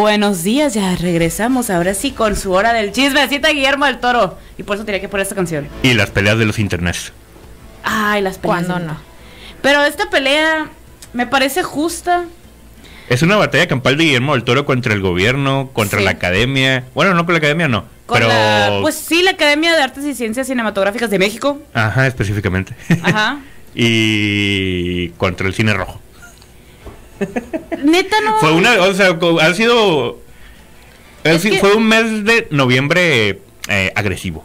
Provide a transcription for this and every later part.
Buenos días, ya regresamos ahora sí con su hora del chismecita Guillermo del Toro. Y por eso tenía que poner esta canción. Y las peleas de los internets. Ay, las peleas. ¿Cuándo no? Pero esta pelea me parece justa. Es una batalla campal de Guillermo del Toro contra el gobierno, contra Sí. la academia. Bueno, no con la academia, no. Con pero. la, pues sí, la Academia de Artes y Ciencias Cinematográficas de México. Ajá, específicamente. Ajá. y contra el cine rojo. Neta no. Fue una, o sea, ha sido. ha Fue un mes de noviembre eh, agresivo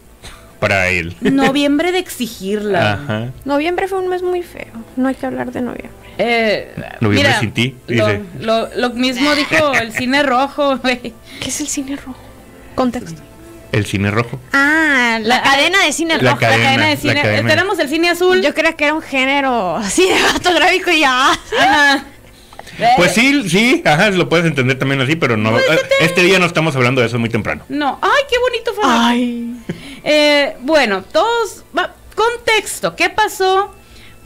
para él. Noviembre de exigirla. Ajá. Noviembre fue un mes muy feo. No hay que hablar de noviembre. Eh, Noviembre mira, sin ti, Lo, dice. lo- lo mismo dijo el cine rojo. ¿Qué es el cine rojo? Contexto. El cine rojo. Ah, la, La- cadena de cine La rojo. La cadena, cadena de cine. cadena. Tenemos el cine azul. Yo creía que era un género cinematográfico y ya. Ajá. Pues sí, sí, ajá, lo puedes entender también así, pero no. Pues, eh, Este día no estamos hablando de eso muy temprano. No. Ay, qué bonito fue. Ay. Eh, bueno, todos. va- contexto. ¿Qué pasó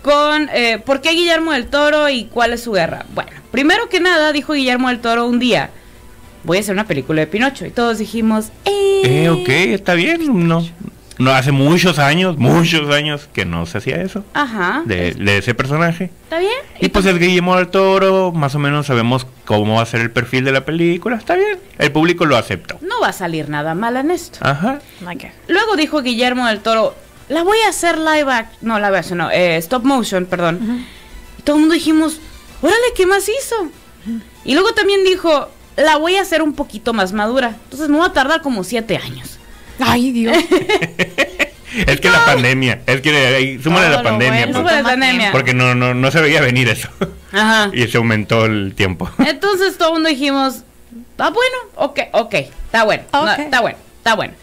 con. eh, ¿Por qué Guillermo del Toro y cuál es su guerra? Bueno, primero que nada, dijo Guillermo del Toro un día: Voy a hacer una película de Pinocho. Y todos dijimos: ¡Eh! Eh, ok, está bien. No, no hace muchos años, muchos años que no se hacía eso Ajá. de, de ese personaje. ¿Está bien? Y pues es Guillermo del Toro, más o menos sabemos cómo va a ser el perfil de la película. Está bien, el público lo acepta. No va a salir nada mal en esto. Ajá. Luego dijo Guillermo del Toro, la voy a hacer live act, no, live action, no, eh, stop motion, perdón. Y todo el mundo dijimos, órale, ¿qué más hizo? Y luego también dijo, la voy a hacer un poquito más madura. Entonces me va a tardar como siete años. Ay, Dios. Es que la pandemia, es que ahí, súmale la pandemia. bueno. pues, Súmale la pandemia. porque no, no, no se veía venir eso. Ajá. y se aumentó el tiempo. Entonces todo el mundo dijimos, está bueno, ok, ok, está bueno, no, está bueno, está bueno.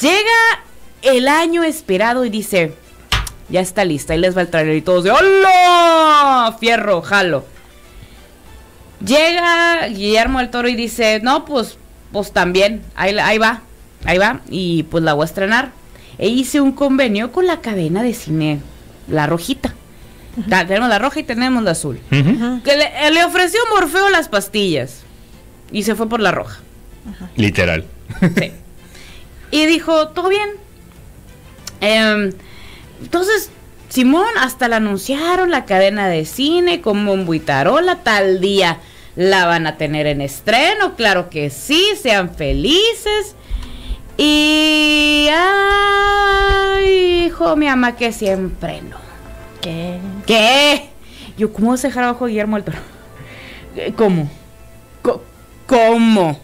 Llega el año esperado y dice, ya está lista, y les va el trailer y todos de, ¡Hola! Fierro, jalo. Llega Guillermo del Toro y dice, no, pues, pues también, ahí, ahí va, ahí va, y pues la voy a estrenar. E hice un convenio con la cadena de cine La Rojita. Ta- Tenemos la roja y tenemos la azul. Que le, le ofreció Morfeo las pastillas. Y se fue por la roja. Literal. Sí. y dijo, todo bien. Em, entonces, Simón, hasta la anunciaron la cadena de cine con bombo y tarola, tal día la van a tener en estreno, claro que sí, sean felices. Y... Ay, hijo, mi ama que siempre no. ¿Qué? ¿Qué? Yo, ¿cómo vas a dejar abajo a Guillermo del Toro? ¿Cómo? ¿Cómo?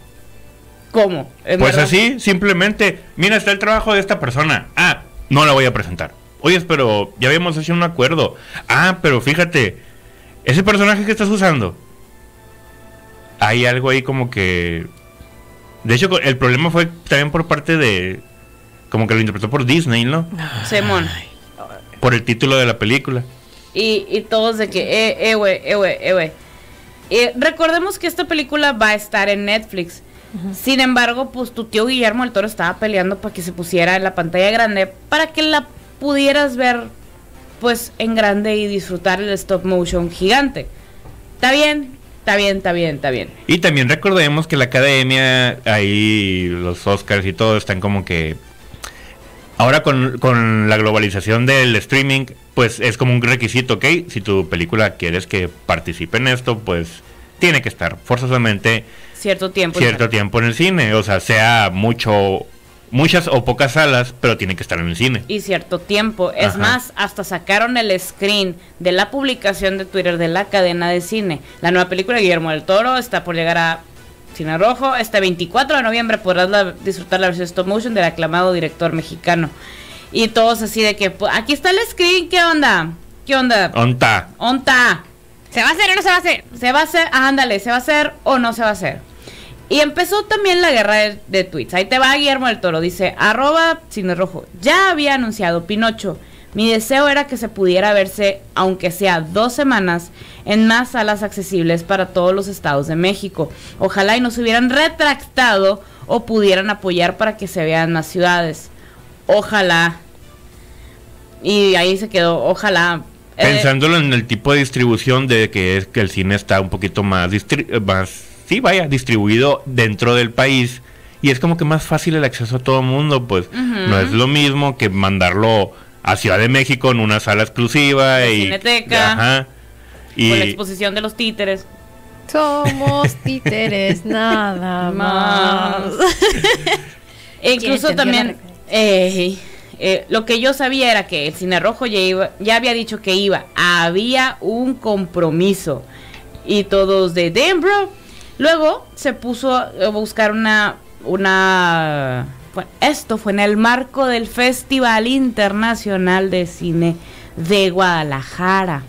¿Cómo? Pues verdad. así, simplemente, mira, está el trabajo de esta persona. Ah, no la voy a presentar. Oye, pero ya habíamos hecho un acuerdo. Ah, pero fíjate, ese personaje que estás usando, hay algo ahí como que... De hecho, el problema fue también por parte de... Como que lo interpretó por Disney, ¿no? Simón. Por el título de la película. Y, y todos de que, eh, eh, güey, eh, güey, eh, güey. Eh, recordemos que esta película va a estar en Netflix. Sin embargo, pues tu tío Guillermo del Toro estaba peleando para que se pusiera en la pantalla grande para que la pudieras ver pues en grande y disfrutar el stop motion gigante. Está bien, está bien, está bien, está bien. Y también recordemos que la academia, ahí los Oscars y todo están como que... Ahora con, con la globalización del streaming, pues es como un requisito, ¿ok? Si tu película quieres que participe en esto, pues tiene que estar forzosamente Cierto tiempo. cierto tiempo en el cine. O sea, sea mucho, muchas o pocas salas, pero tiene que estar en el cine. y cierto tiempo. Es Ajá. más, hasta sacaron el screen de la publicación de Twitter de la cadena de cine. La nueva película de Guillermo del Toro está por llegar a Cine Rojo. Este 24 de noviembre podrás la- disfrutar la versión stop motion del aclamado director mexicano. Y todos así de que, pues, aquí está el screen, ¿qué onda? ¿Qué onda? Onta. ¿Onta? ¿Se va a hacer o no se va a hacer? ¿Se va a hacer? Ah, ándale, ¿se va a hacer o no se va a hacer? Y empezó también la guerra de, tweets. Ahí te va Guillermo del Toro. Dice, arroba cine rojo. Ya había anunciado Pinocho. Mi deseo era que se pudiera verse, aunque sea dos semanas, en más salas accesibles para todos los estados de México. Ojalá y nos hubieran retractado o pudieran apoyar para que se vean más ciudades. Ojalá. Y ahí se quedó, ojalá. Eh, Pensándolo en el tipo de distribución de que es que el cine está un poquito más, más sí, vaya, distribuido dentro del país. Y es como que más fácil el acceso a todo el mundo, pues no es lo mismo que mandarlo a Ciudad de México en una sala exclusiva y Cineteca. Ajá. Con la exposición de los títeres. Somos títeres, nada más. E incluso también, eh, eh, lo que yo sabía era que el Cine Rojo ya, iba, ya había dicho que iba. Había un compromiso. Y todos de Denver. Luego se puso a buscar una. una esto fue en el marco del Festival Internacional de Cine de Guadalajara.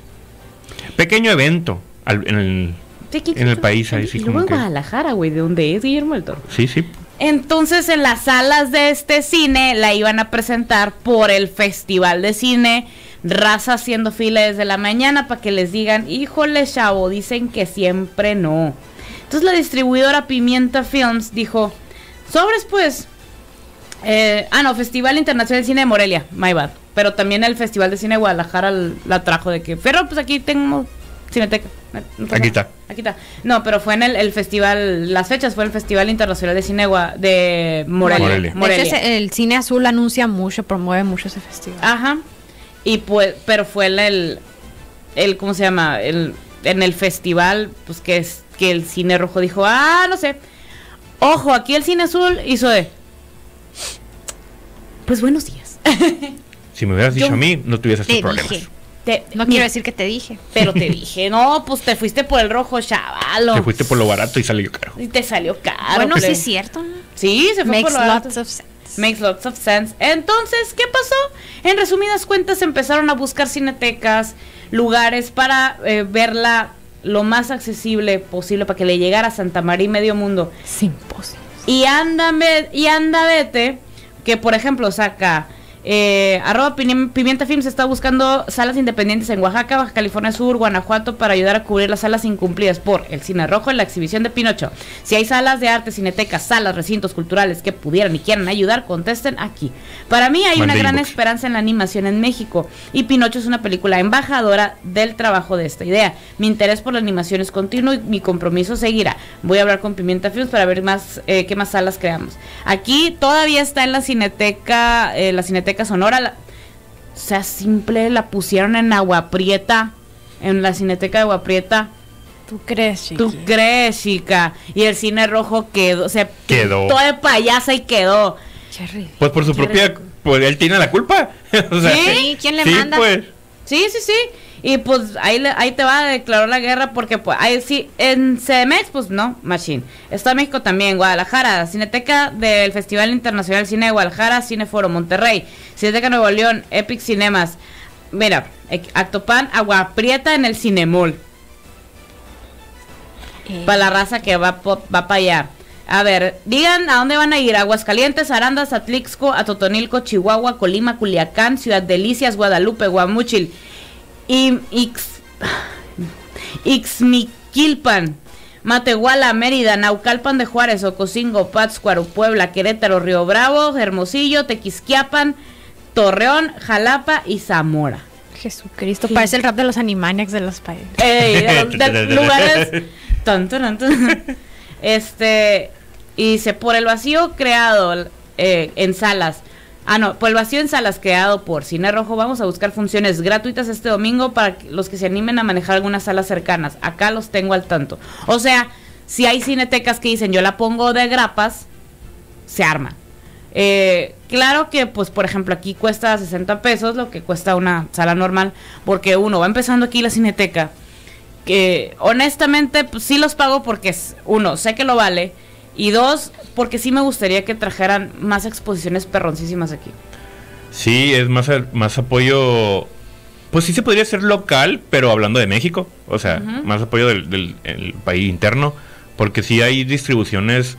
pequeño evento al- en el... En el país, ahí sí como que- Guadalajara, güey, ¿de dónde es Guillermo del Toro? Sí, sí. Entonces en las salas de este cine la iban a presentar por el Festival de Cine. Raza haciendo fila desde la mañana para que les digan, híjole chavo, dicen que siempre no. Entonces la distribuidora Pimienta Films dijo, sobres pues. Eh, ah, no, Festival Internacional de Cine de Morelia, my bad. Pero también el Festival de Cine de Guadalajara la trajo de que, pero pues aquí tengo Cineteca. No pasa Aquí está. Aquí está. No, pero fue en el, el festival, las fechas fue el Festival Internacional de Cine Gua- de Morelia. Morelia. Morelia. De hecho, ese- el cine azul anuncia mucho, promueve mucho ese festival. Ajá. Y pues, pero fue el, el, el- ¿cómo se llama? El, en el festival, pues que es que el cine rojo dijo, ah, no sé. Ojo, aquí el cine azul hizo de. Pues buenos días. Si me hubieras dicho Yo a mí, no tuviese estos Te problemas. dije. Te- No mira, quiero decir que te dije. Pero te dije, no, pues te fuiste por el rojo, chavalo. Te fuiste por lo barato y salió caro. Y te salió caro. bueno, sí es cierto. ¿no? Sí, se fue Makes por lo barato. lots of sense. Makes lots of sense. Entonces, ¿qué pasó? En resumidas cuentas, empezaron a buscar cinetecas, lugares para eh, verla lo más accesible posible para que le llegara a Santa María y medio mundo. Imposible. Y anda, ve- y anda, vete, que por ejemplo saca. Eh, arroba Pimienta Films está buscando salas independientes en Oaxaca, Baja California Sur, Guanajuato para ayudar a cubrir las salas incumplidas por el Cine Rojo en la exhibición de Pinocho. Si hay salas de arte, cinetecas, salas, recintos culturales que pudieran y quieran ayudar, contesten aquí. Para mí hay una gran inbox. esperanza en la animación en México y Pinocho es una película embajadora del trabajo de esta idea. Mi interés por la animación es continuo y mi compromiso seguirá. Voy a hablar con Pimienta Films para ver más eh, qué más salas creamos. Aquí todavía está en la Cineteca, eh, la Cineteca Sonora. la- o sea, simple, la pusieron en Agua Prieta, en la Cineteca de Agua Prieta. ¿Tú crees, chiqui? ¿Tú crees, chica? Y el cine rojo quedó, se Quedó. pintó de payasa y quedó. Ridículo. Pues por su propia... Pues él tiene la culpa. O sea, Sí, ¿quién le sí, manda? pues. Sí, sí, sí. Y pues ahí, le- ahí te va a declarar la guerra porque pues ahí sí, en CDMX pues no, Machine. Está México también, Guadalajara, Cineteca del Festival Internacional Cine de Guadalajara, Cineforo Monterrey, Cineteca Nuevo León, Epic Cinemas. Mira, Ec- Actopan, Agua Prieta en el Cinemol. Eh, Para la raza que va, va para allá. A ver, digan a dónde van a ir. Aguascalientes, Arandas, Atlixco, Atotonilco, Chihuahua, Colima, Culiacán, Ciudad Delicias, Guadalupe, Guamuchil, y Ix, Ixmiquilpan, Matehuala, Mérida, Naucalpan de Juárez, Ocosingo, Pátzcuaro, Puebla, Querétaro, Río Bravo, Hermosillo, Tequisquiapan, Torreón, Jalapa y Zamora. Jesucristo, parece el rap de los Animaniacs de los países. Ey, de los- de lugares. Tan, tan. Este. Y dice: por el vacío creado eh, en salas. Ah, no, por el vacío en salas creado por Cine Rojo, vamos a buscar funciones gratuitas este domingo para los que se animen a manejar algunas salas cercanas. Acá los tengo al tanto. O sea, si hay cinetecas que dicen yo la pongo de grapas, se arma. Eh, claro que, pues, por ejemplo, aquí cuesta 60 pesos, lo que cuesta una sala normal, porque uno va empezando aquí la cineteca, que honestamente, pues sí los pago porque, uno, sé que lo vale, y dos, porque sí me gustaría que trajeran más exposiciones perroncísimas aquí. Sí, es más, más apoyo. Pues sí se podría ser local, pero hablando de México. O sea, más apoyo del, del- el país interno. Porque sí hay distribuciones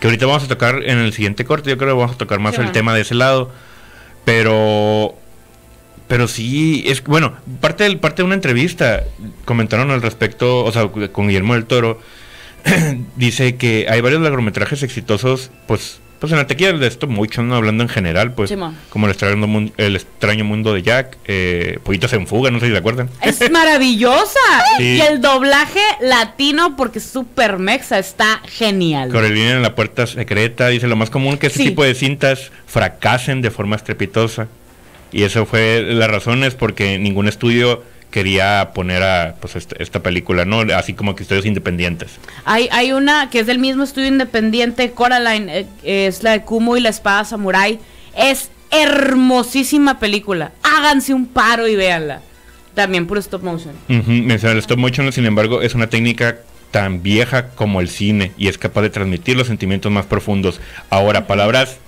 que ahorita vamos a tocar en el siguiente corte. Yo creo que vamos a tocar más Sí, el bueno. tema de ese lado. Pero. Pero sí, es bueno, parte, del, parte de una entrevista comentaron al respecto, o sea, con Guillermo del Toro, dice que hay varios largometrajes exitosos, pues pues en la taquilla de stop motion, ¿no? hablando en general, pues Simón. como el extraño, mun- el extraño mundo de Jack, eh, Pollitos en fuga, no sé si se acuerdan. Es maravillosa. Sí. Y el doblaje latino, porque es super mexa, está genial. Corelina en la puerta secreta dice lo más común que este Sí. tipo de cintas fracasen de forma estrepitosa. Y eso fue la razón es porque ningún estudio quería poner a pues esta, esta película, ¿no? Así como que estudios independientes. Hay, hay una que es del mismo estudio independiente, Coraline, eh, es la de Kumo y la espada samurai. Es hermosísima película. Háganse un paro y véanla. También puro stop motion. Ujú, menciona el stop motion, sin embargo, es una técnica tan vieja como el cine y es capaz de transmitir los sentimientos más profundos. Ahora, palabras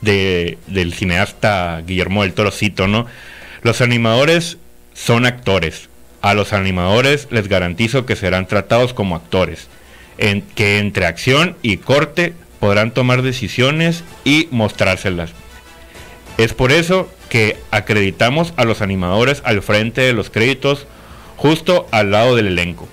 de, del cineasta Guillermo del Toro, cito, ¿no? Los animadores son actores. A los animadores les garantizo que serán tratados como actores. En que entre acción y corte podrán tomar decisiones y mostrárselas. Es por eso que acreditamos a los animadores al frente de los créditos, justo al lado del elenco.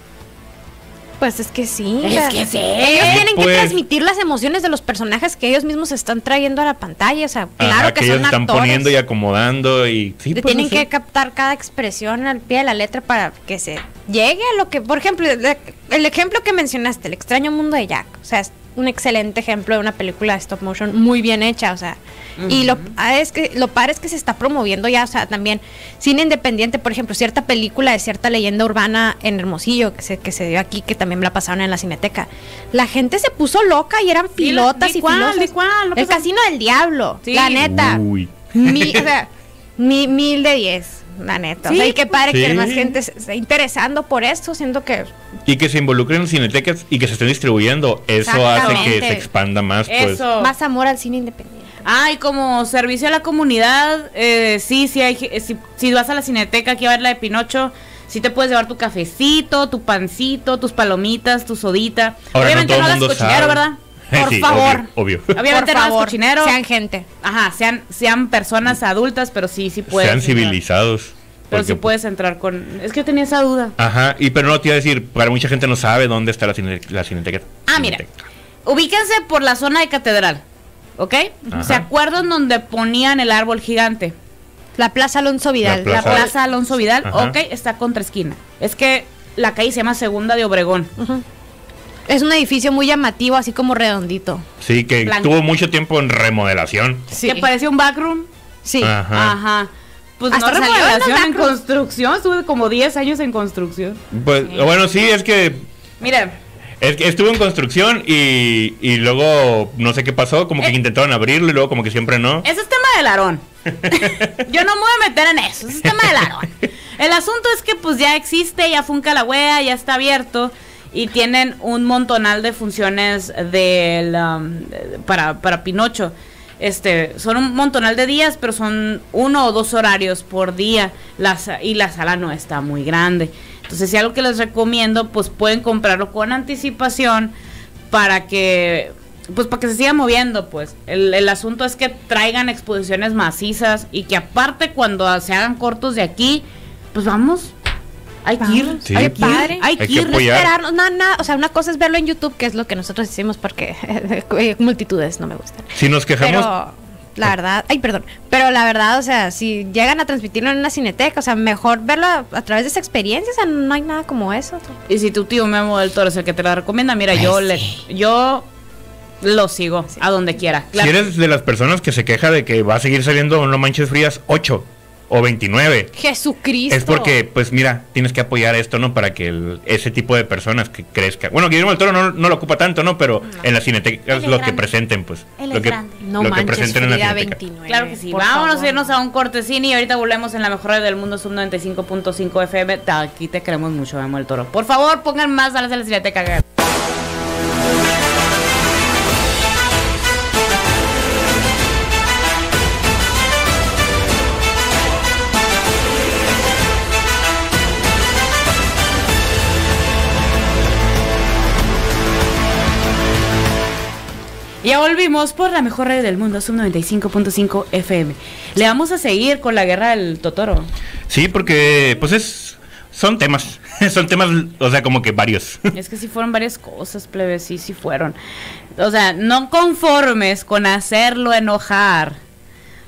Pues es que sí. Es que sí. Ellos tienen Pues- que transmitir las emociones de los personajes que ellos mismos están trayendo a la pantalla. O sea, claro Ajá, que, ellos son están actores. poniendo y acomodando y sí, pues, tienen no sé. que captar cada expresión al pie de la letra para que se llegue a lo que, por ejemplo, el, ejemplo que mencionaste, el extraño mundo de Jack, o sea, un excelente ejemplo de una película de stop motion muy bien hecha, o sea, y lo ah, es que lo padre es que se está promoviendo ya, o sea, también cine independiente, por ejemplo, cierta película de cierta leyenda urbana en Hermosillo que se que se dio aquí, que también la pasaron en la Cineteca. La gente se puso loca y eran pilotas y cuál, filosas. cuál, no el casino del diablo, Sí. la neta. Uy. Mi- o sea, mi- mil de diez, la neta. o sea, Sí, y qué padre Sí. que más gente se esté interesando por esto, siendo que Y que se involucren en cinetecas y que se estén distribuyendo. Eso hace que se expanda más, pues. Eso. más amor al cine independiente. Ah, y como servicio a la comunidad, eh, sí, sí, hay, ge- si, si vas a la cineteca aquí a ver la de Pinocho, sí te puedes llevar tu cafecito, tu pancito, tus palomitas, tu sodita. Ahora Obviamente no, el hagas cochinero. ¿verdad? Por Sí, favor. Obvio. obvio. Obviamente Por no favor, cochinero. sean gente. Ajá, sean, sean personas adultas, pero sí, sí puedes. Sean entrar. civilizados. Pero Porque- sí puedes entrar con... Es que yo tenía esa duda. Ajá, y pero no te iba a decir, para mucha gente no sabe dónde está la, cine- la cineteca. Ah, mira. Cineteca. Ubíquense por la zona de catedral, ¿ok? Ajá. ¿Se acuerdan donde ponían el árbol gigante? La Plaza Alonso Vidal. La La Plaza- Alonso Vidal, Ajá. ok, está contra esquina. Es que la calle se llama Segunda de Obregón. Ujú. Es un edificio muy llamativo, así como redondito. Sí, que Blanco. tuvo mucho tiempo en remodelación. Sí. Que parecía un backroom. Sí. Ajá. Ajá. Pues Hasta no salió en los remodelación, en construcción. Estuve como 10 años en construcción. Pues, bueno, sí, es que Mira, Es que estuvo en construcción y, y luego no sé qué pasó, como que Eh. intentaron abrirlo y luego como que siempre no. ese es tema del Aarón. Yo no me voy a meter en eso, ese es tema del Aarón. El asunto es que pues ya existe, ya funca la wea, ya está abierto y tienen un montonal de funciones del, um, para, para Pinocho. Este, son un montonal de días, pero son uno o dos horarios por día la sa- y la sala no está muy grande. Entonces, si algo que les recomiendo, pues pueden comprarlo con anticipación para que pues para que se siga moviendo, pues. El, el asunto es que traigan exposiciones macizas y que aparte cuando se hagan cortos de aquí, pues vamos. Hay que ir. Sí. hay que ir, hay que ir. apoyar. Esperarnos, no, nada, o sea, una cosa es verlo en YouTube, que es lo que nosotros hicimos porque eh, multitudes no me gustan. Si nos quejamos, Pero la verdad, ay, perdón, pero la verdad, o sea, si llegan a transmitirlo en una cineteca, o sea, mejor verlo a, a través de esa experiencia, o sea, no hay nada como eso. Y si tu tío Memo del Toro es el que te la recomienda, mira, yo Pues le yo lo sigo a donde quiera. si eres de las personas que se queja de que va a seguir saliendo No Manches Frías 8 o 29, Jesucristo. es porque, pues mira, tienes que apoyar esto, ¿no? Para que el- ese tipo de personas que crezcan. Bueno, Guillermo del Toro no, no lo ocupa tanto, ¿no? Pero en las cinetecas lo que presenten, pues. Él lo es que, grande. no lo que manches, presenten en la Frida cineteca. 29. Claro que sí. por Vámonos favor. a irnos a un cortecine y ahorita volvemos en la mejor radio del mundo, sub 95.5 FM. Aquí te queremos mucho, Memo del Toro. Por favor, pongan más salas en la cineteca. Ya volvimos por la mejor radio del mundo, sub 95.5 FM. Le vamos a seguir con la guerra del Totoro. Sí, porque, pues es. Son temas. Son temas, o sea, como que varios. Es que sí fueron varias cosas, plebes, sí, sí fueron. O sea, no conformes con hacerlo enojar.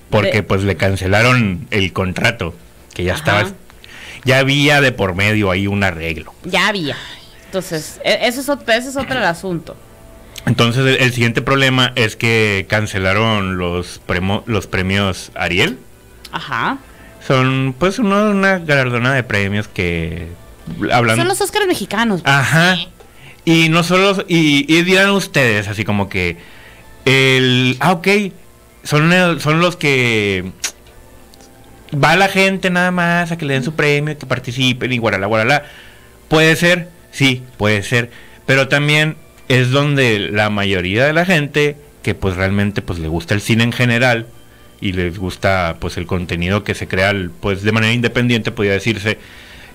Porque pues le cancelaron el contrato, que ya Ajá. estaba, ya había de por medio ahí un arreglo. Ya había. Entonces, e- eso es, ese es otro el asunto. Entonces el, el siguiente problema es que cancelaron los, premo- los premios Ariel. Ajá. Son pues uno- una galardonada de premios que hablan... Son los Óscares mexicanos. Ajá. Y no solo... Y, y dirán ustedes así como que... El... Ah, ok. Son, el- son los que... Va la gente nada más a que le den su premio, que participen y guarala, guarala. Puede ser, sí, puede ser. Pero también es donde la mayoría de la gente que pues realmente pues le gusta el cine en general y les gusta pues el contenido que se crea pues de manera independiente podría decirse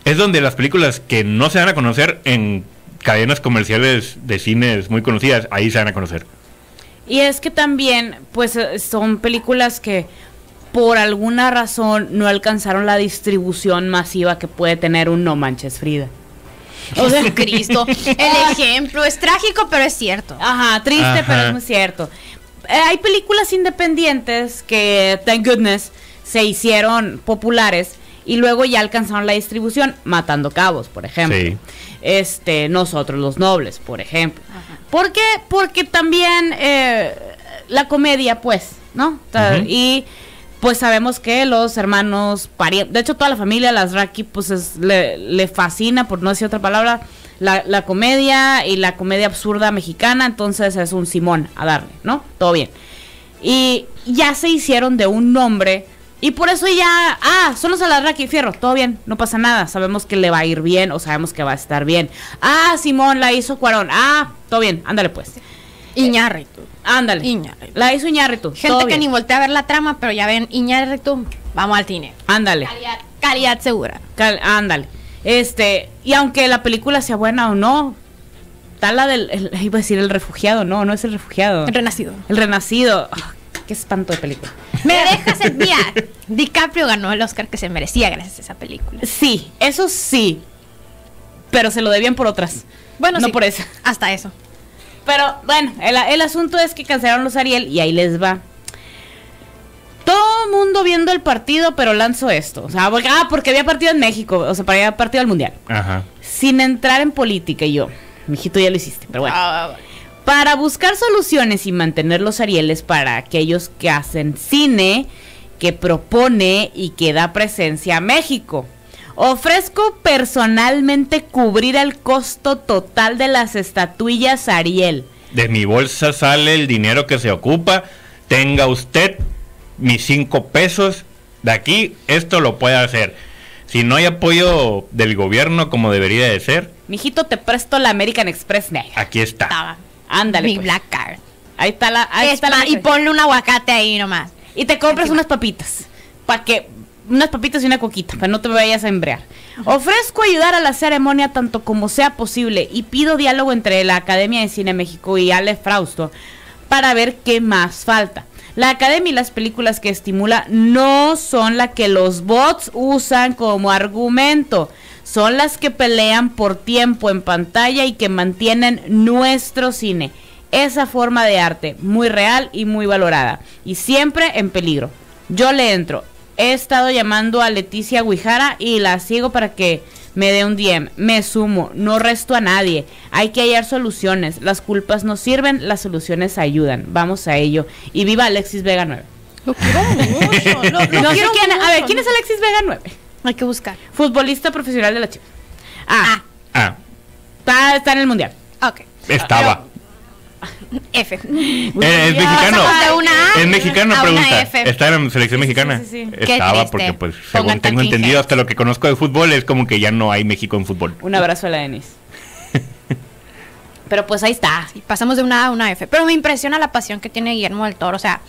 es donde las películas que no se van a conocer en cadenas comerciales de cines muy conocidas ahí se van a conocer Y es que también, pues, eh, son películas que por alguna razón no alcanzaron la distribución masiva que puede tener un No Manches Frida. O sea, Cristo. El ejemplo es trágico, pero es cierto. Ajá, triste, Ajá. pero es muy cierto. Eh, hay películas independientes que, thank goodness, se hicieron populares y luego ya alcanzaron la distribución, Matando Cabos, por ejemplo. Sí. Este, Nosotros los Nobles, por ejemplo. ¿Por qué? Porque también eh, la comedia, pues, ¿no? Y pues sabemos que los hermanos de hecho toda la familia, las Raki, pues es- le, fascina, por no decir otra palabra, la, comedia y la comedia absurda mexicana, entonces es un Simón a darle, ¿no? Todo bien. Y ya se hicieron de un nombre y por eso ya, ah, son los Alarraqui Fierro, todo bien, no pasa nada, sabemos que le va a ir bien o sabemos que va a estar bien. Ah, Simón la hizo Cuarón, ah, todo bien, ándale pues. Iñárritu. Ándale. Iñárritu. La hizo Iñárritu. Gente que ni voltea a ver la trama, pero ya ven Iñárritu, vamos al cine. Ándale. Calidad, calidad segura. Cal- ándale. Este, y aunque la película sea buena o no, tal la del, el- iba a decir el refugiado, no, no es el refugiado. El renacido. El renacido. Ah, qué espanto de película. Me dejas mira. DiCaprio ganó el Oscar que se merecía gracias a esa película. Sí, eso sí. Pero se lo debían por otras. Bueno, no sí, por eso. Hasta eso. Pero bueno, el, el asunto es que cancelaron los Ariel y ahí les va. Todo mundo viendo el partido, pero lanzo esto. O sea, porque, ah, porque había partido en México, o sea, para había partido al Mundial. ajá Sin entrar en política y yo. Mijito, ya lo hiciste, pero bueno. Ah, Para buscar soluciones y mantener los Arieles para aquellos que hacen cine, que propone y que da presencia a México. Ofrezco personalmente cubrir el costo total de las estatuillas Ariel. de mi bolsa sale el dinero que se ocupa tenga usted mis cinco pesos de aquí esto lo puede hacer si no hay apoyo del gobierno como debería de ser Mijito, te presto la American Express negra. aquí está estaba. Ándale. Mi pues. Black Card. Ahí está la. Ahí Es está la y ponle un aguacate ahí nomás. Y te compras Encima. unas papitas. Para que. Unas papitas y una coquita, para no te vayas a embrear. Ofrezco ayudar a la ceremonia tanto como sea posible y pido diálogo entre la Academia de Cine México y Ale Frausto para ver qué más falta. La academia y las películas que estimula no son las que los bots usan como argumento. Son las que pelean por tiempo en pantalla y que mantienen nuestro cine. Esa forma de arte, muy real y muy valorada. Y siempre en peligro. Yo le entro. He estado llamando a Leticia Guijara y la sigo para que me dé un DM. Me sumo, no resto a nadie. Hay que hallar soluciones. Las culpas no sirven, las soluciones ayudan. Vamos a ello. Y viva Alexis Vega 9. Lo quiero mucho. Lo, lo no sé quiero quién, a ver. ¿quién es Alexis Vega 9? Hay que buscar. Futbolista profesional de la Chivas. Ah, ah está, está en el mundial. Ok. estaba F. Eh, es mexicano Pasamos de una A es mexicano pregunta está en la selección mexicana sí, sí, estaba porque pues Pongan según tengo entendido hasta lo que conozco de fútbol es como que ya no hay México en fútbol Un abrazo a la Denis. Pero pues ahí está. Pasamos de una A a una F. Pero me impresiona la pasión que tiene Guillermo del Toro. O sea,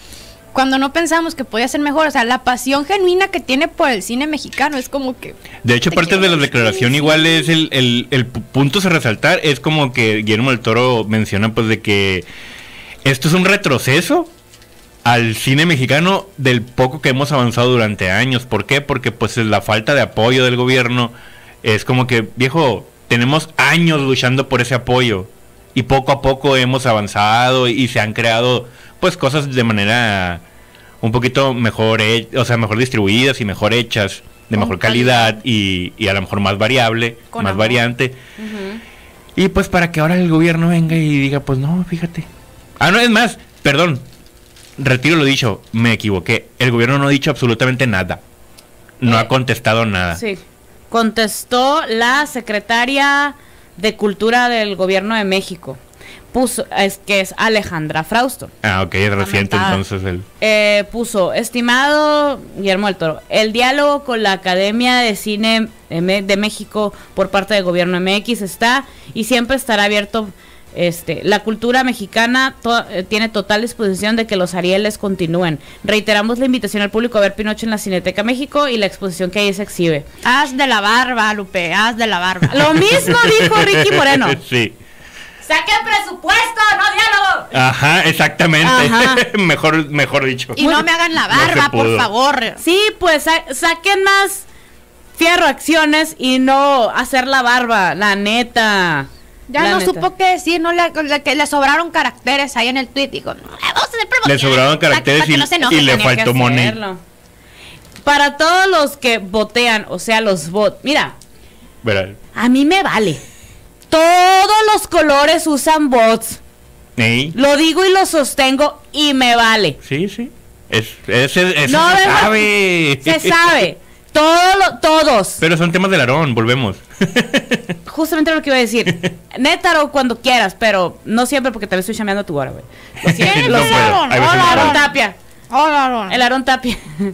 cuando no pensamos que podía ser mejor, o sea, la pasión genuina que tiene por el cine mexicano es como que. De hecho, Te parte de la declaración igual es el, el, el pu- punto a resaltar, es como que Guillermo del Toro menciona pues de que esto es un retroceso al cine mexicano del poco que hemos avanzado durante años. ¿Por qué? Porque pues la falta de apoyo del gobierno Es como que, viejo, tenemos años luchando por ese apoyo y poco a poco hemos avanzado y, se han creado pues cosas de manera un poquito mejor, he- o sea, mejor distribuidas y mejor hechas, de Con mejor calidad, y, y a lo mejor más variable, Con más amor. variante. Y pues para que ahora el gobierno venga y diga, pues no, fíjate. Ah, no, es más, perdón, retiro lo dicho, me equivoqué. El gobierno no ha dicho absolutamente nada. No Eh, ha contestado nada. Sí. Contestó la secretaria de Cultura del Gobierno de México. Puso, es que es Alejandra Frausto. Ah, ok, es reciente Lamentada. entonces el... Eh, puso, estimado Guillermo del Toro, el diálogo con la Academia de Cine de México por parte del gobierno MX está y siempre estará abierto. Este, la cultura mexicana to- eh, tiene total disposición de que los Arieles continúen. Reiteramos la invitación al público a ver Pinocho en la Cineteca México y la exposición que ahí se exhibe. Haz de la barba, Lupe, haz de la barba. Lo mismo dijo Ricky Moreno. sí. ¡Saquen presupuesto, no diálogo! Ajá, exactamente. Ajá. mejor, mejor dicho. Y no me hagan la No barba, por favor. Sí, pues sa- saquen más fierro acciones y no hacer la barba, la neta. Ya La no neta. supo qué decir, no le, le- que le sobraron caracteres ahí en el tweet. Digo, "No, vamos a hacer. Le sobraron caracteres y- no y le faltó. Hacerlo. Para todos los que botean, o sea, los bots. Mira, Verá. a mí me vale. Todos los colores usan bots. Ey, Lo digo y lo sostengo y me vale. Sí, sí. Es, No, se ¿verdad? sabe. Se sabe. Todo lo- todos. Pero son temas del Aarón, volvemos. Justamente lo que iba a decir. Nétaro cuando quieras, pero no siempre porque te estoy chameando tu hora, güey. Lo Hola, puedo. Tapia. Hola, hola. El Aaron Tapia. Eh,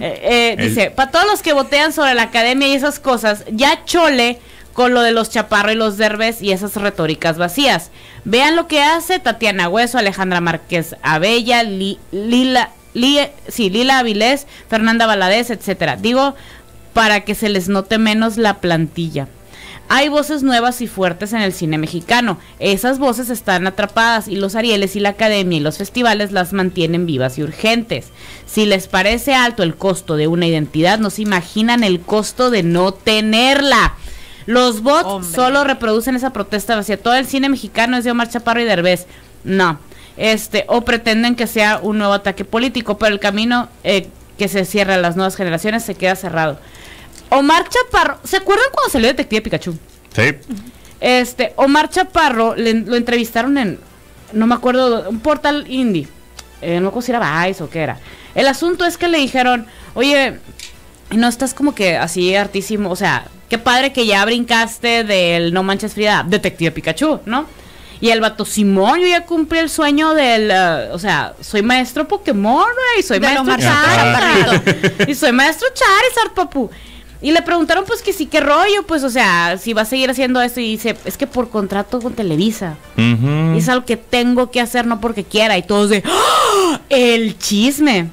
eh, El- dice, para todos los que votean sobre la academia y esas cosas, ya chole con lo de los chaparro y los derbes y esas retóricas vacías. Vean lo que hace Tatiana Hueso, Alejandra Márquez Abella, Li- Lila, Li- sí, Lila Avilés, Fernanda Valadez, etcétera. Digo, para que se les note menos la plantilla. Hay voces nuevas y fuertes en el cine mexicano. Esas voces están atrapadas y los Arieles y la Academia y los festivales las mantienen vivas y urgentes. Si les parece alto el costo de una identidad, no se imaginan el costo de no tenerla. Los bots Hombre. solo reproducen esa protesta hacia todo el cine mexicano es de Omar Chaparro y Derbez. No. Este, o pretenden que sea un nuevo ataque político, pero el camino eh, que se cierra a las nuevas generaciones se queda cerrado. Omar Chaparro, ¿se acuerdan cuando salió Detective Pikachu? Sí. Este, Omar Chaparro le- lo entrevistaron en, no me acuerdo, un portal indie. Eh, no me acuerdo si era Vice o qué era. El asunto es que le dijeron, oye, no estás como que así hartísimo, o sea, qué padre que ya brincaste del No Manches Frida, Detective Pikachu, ¿no? Y el vato, Simón, yo ya cumplí el sueño del, eh, o sea, soy maestro Pokémon, güey, soy De maestro Charizard. Y soy maestro Charizard, papu. Y le preguntaron, pues, que sí, qué rollo, pues, o sea, si va a seguir haciendo esto. Y dice, es que por contrato con Televisa. Y es algo que tengo que hacer, no porque quiera. Y todos de, ¡Ah! el chisme.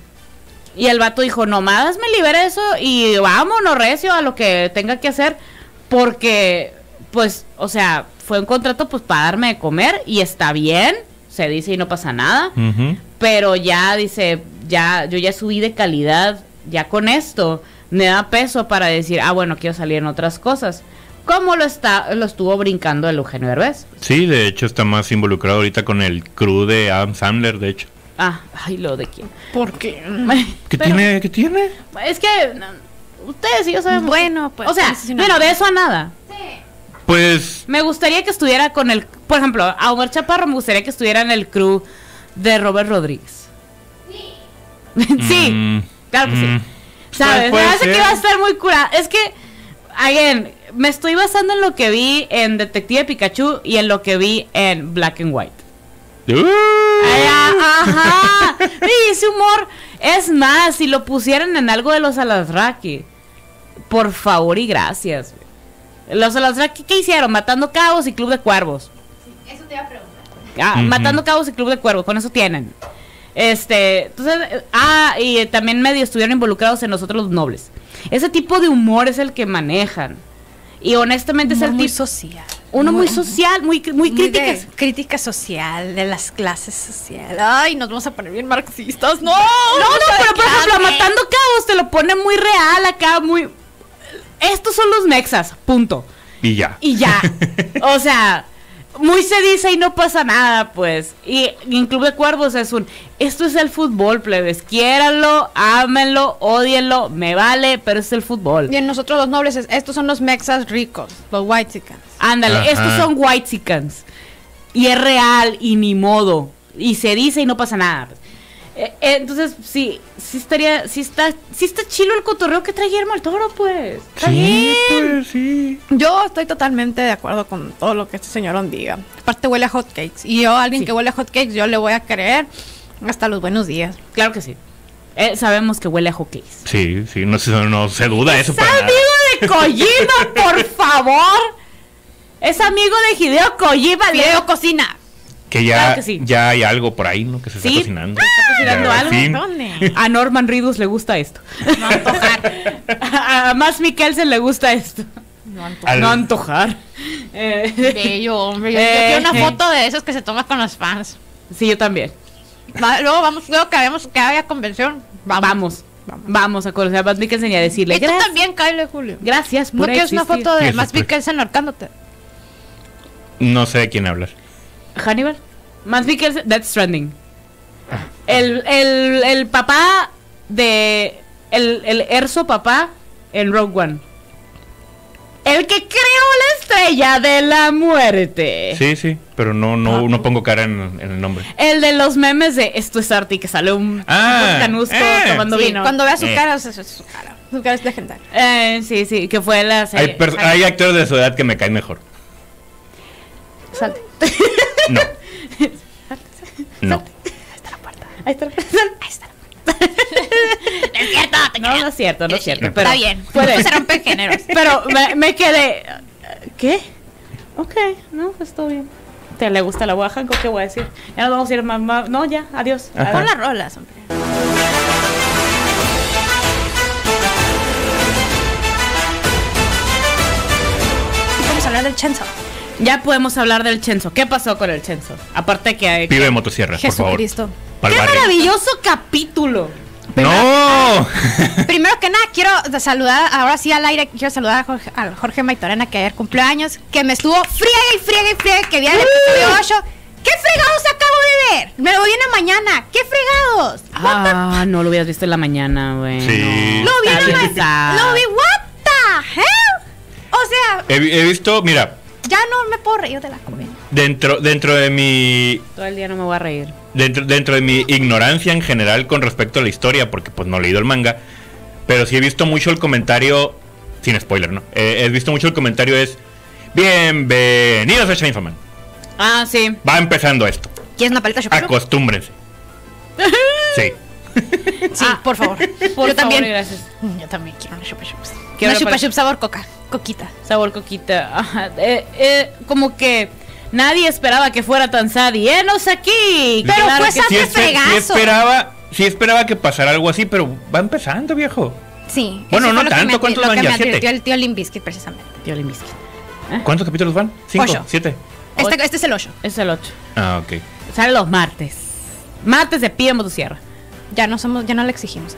Y el vato dijo, nomás me libera eso y vámonos, recio, a lo que tenga que hacer. Porque, pues, o sea, fue un contrato, pues, para darme de comer y está bien. Se dice y no pasa nada pero ya dice, ya yo ya subí de calidad, ya con esto me da peso para decir, ah, bueno, quiero salir en otras cosas. Como lo está lo estuvo brincando el Eugenio Derbez. Sí, de hecho está más involucrado ahorita con el crew de Adam Sandler, de hecho. Ah, ay, lo de quién. ¿Por qué? ¿Qué Pero- tiene? ¿Qué tiene? Es que no, ustedes y yo sabemos. Bueno, pues, O sea, bueno, de eso a nada. Pues Me gustaría que estuviera con el, por ejemplo, a Omar Chaparro me gustaría que estuviera en el crew de Robert Rodríguez. Sí, mm, claro que sí. mm, ¿Sabes? puede Me hace que va a estar muy curada. Es que, again, me estoy basando en lo que vi en Detective Pikachu y en lo que vi en Black and White. Ay, ajá. Y ese humor. Es más, si lo pusieran en algo de los Alasraki, por favor y gracias. güey. Los Alasraki, ¿qué hicieron? Matando cabos y Club de Cuervos. Eso te iba a preguntar. Ah. Matando cabos y Club de Cuervos, con eso tienen. Este, entonces, ah, y eh, también medio estuvieron involucrados en nosotros los nobles. Ese tipo de humor es el que manejan. Y honestamente es el muy tipo, social. Uno muy social, muy, muy Muy de críticas. crítica social, de las clases sociales. Ay, nos vamos a poner bien marxistas. No, No, no, pero por ejemplo. Matando Cabos te lo pone muy real acá, muy... estos son los mexas, punto. Y ya. Y ya. o sea, muy se dice y no pasa nada, pues. Y en Club de Cuervos es un, esto es el fútbol, plebes. Quiéranlo, ámenlo, odienlo, me vale, pero es el fútbol. Y en nosotros los nobles, es- estos son los mexas ricos, los white Ándale, Ajá. estos son white Y es real y ni modo. Y se dice y no pasa nada. Eh, eh, entonces, sí, sí estaría, sí está, sí está chilo el cotorreo que trae Guillermo el Toro, pues. Está Sí, bien. pues sí. Yo estoy totalmente de acuerdo con todo lo que este señorón diga. Aparte huele a hotcakes. Y yo, a alguien Sí. que huele a hotcakes, yo le voy a creer hasta los buenos días. Claro que sí. Eh, sabemos que huele a hockeys. Sí, sí, no se, no se duda eso Es para nada. amigo de Kojima, por favor. Es amigo de Hideo Kojima. Video Leo. cocina. Que ya, Claro que sí. ya hay algo por ahí, ¿no? Que se está Sí, cocinando. se está cocinando Ya, algo, fin. ¿Dónde? A Norman Reedus le gusta esto. No antojar. A Max Mikkelsen le gusta esto. No antojar. Al- No antojar. Eh, Bello, hombre. Yo, yo Eh, quiero una eh. foto de esos que se toma con los fans. sí, yo también. Va- luego vamos, luego que hagamos que haya convención. Vamos. Vamos, a conocer a Max Mikkelsen y a decirle Y tú gracias. también, Kyle Julio. Gracias ¿No por quieres una existir". foto de es Mikkelsen ahorcándote? No sé de quién hablas. Hannibal. Max Mikkelsen, That's Stranding. El, el, el papá de. El, el Erso papá en Rogue One. El que creó la estrella de la muerte. Sí, sí, pero no, no, no pongo cara en, en el nombre. El de los memes de esto es arte y que sale un, Ah, un canusco eh. tomando Sí, vino. Cuando veas su Eh. cara, o sea, es su cara. Su cara es legendaria. Eh, sí, sí, que fue la Hay, serie. hay actores de su edad que me caen mejor. Salte. No. No. Ahí está. Ahí está. Es cierto, te No, no es cierto, no es cierto. Pero Está bien. Puede. Se rompen géneros. Pero me, me quedé. ¿Qué? Ok, no, pues todo bien. ¿Te le gusta la Oaxaca? ¿Qué voy a decir? Ya nos vamos a ir más. más- No, ya, adiós. Ajá. Pon las rolas, hombre. Vamos a hablar del Chenzo. Ya podemos hablar del Chenzo. ¿Qué pasó con el Chenzo? Aparte que. que- Pibe de motosierra, por favor. ¡Qué maravilloso capítulo! ¡No! Primero que nada, quiero saludar, ahora sí al aire, quiero saludar a Jorge, a Jorge Maitorena, que ayer cumpleaños, que me estuvo friega y friega y friega, que vi el episodio 8. ¿Qué fregados acabo de ver? Me lo vi en la mañana. ¿Qué fregados? Ah, no lo hubieras visto en la mañana, güey. Sí. no. Lo vi en la mañana. Lo vi, what the hell? O sea, he visto, mira, ya no me puedo reír de la comedia. dentro, dentro de mi. Todo el día no me voy a reír. Dentro, dentro de mi ignorancia en general con respecto a la historia, porque pues no he leído el manga, pero sí he visto mucho el comentario, sin spoiler, ¿no? Eh, he visto mucho el comentario es, bienvenidos a Man. Ah, sí. Va empezando esto, ¿Quieres una paleta chocolate? acostúmbrense. Sí. Sí, Ah, por favor. Por Yo favor, también. gracias. Yo también quiero una chupa chups. Quiero Una chupa chups sabor coca. Coquita. Sabor coquita. Ajá. Eh, eh, como que nadie esperaba que fuera tan sad y enos aquí. Pero Claro fue sad sí. de espe- sí fregazo. esperaba, sí esperaba que pasara algo así, pero va empezando, viejo. Sí. Bueno, no tanto, ¿cuántos van ya? ¿Siete? el tío Limbiskit precisamente. Tío Limbiskit. ¿Cuántos capítulos van? ¿Cinco? Ocho. ¿Siete? Este, este es el 8. Es el 8. Ah, ok. Sale los martes. Martes de Pibe Motosierra. Ya no somos, ya no le exigimos.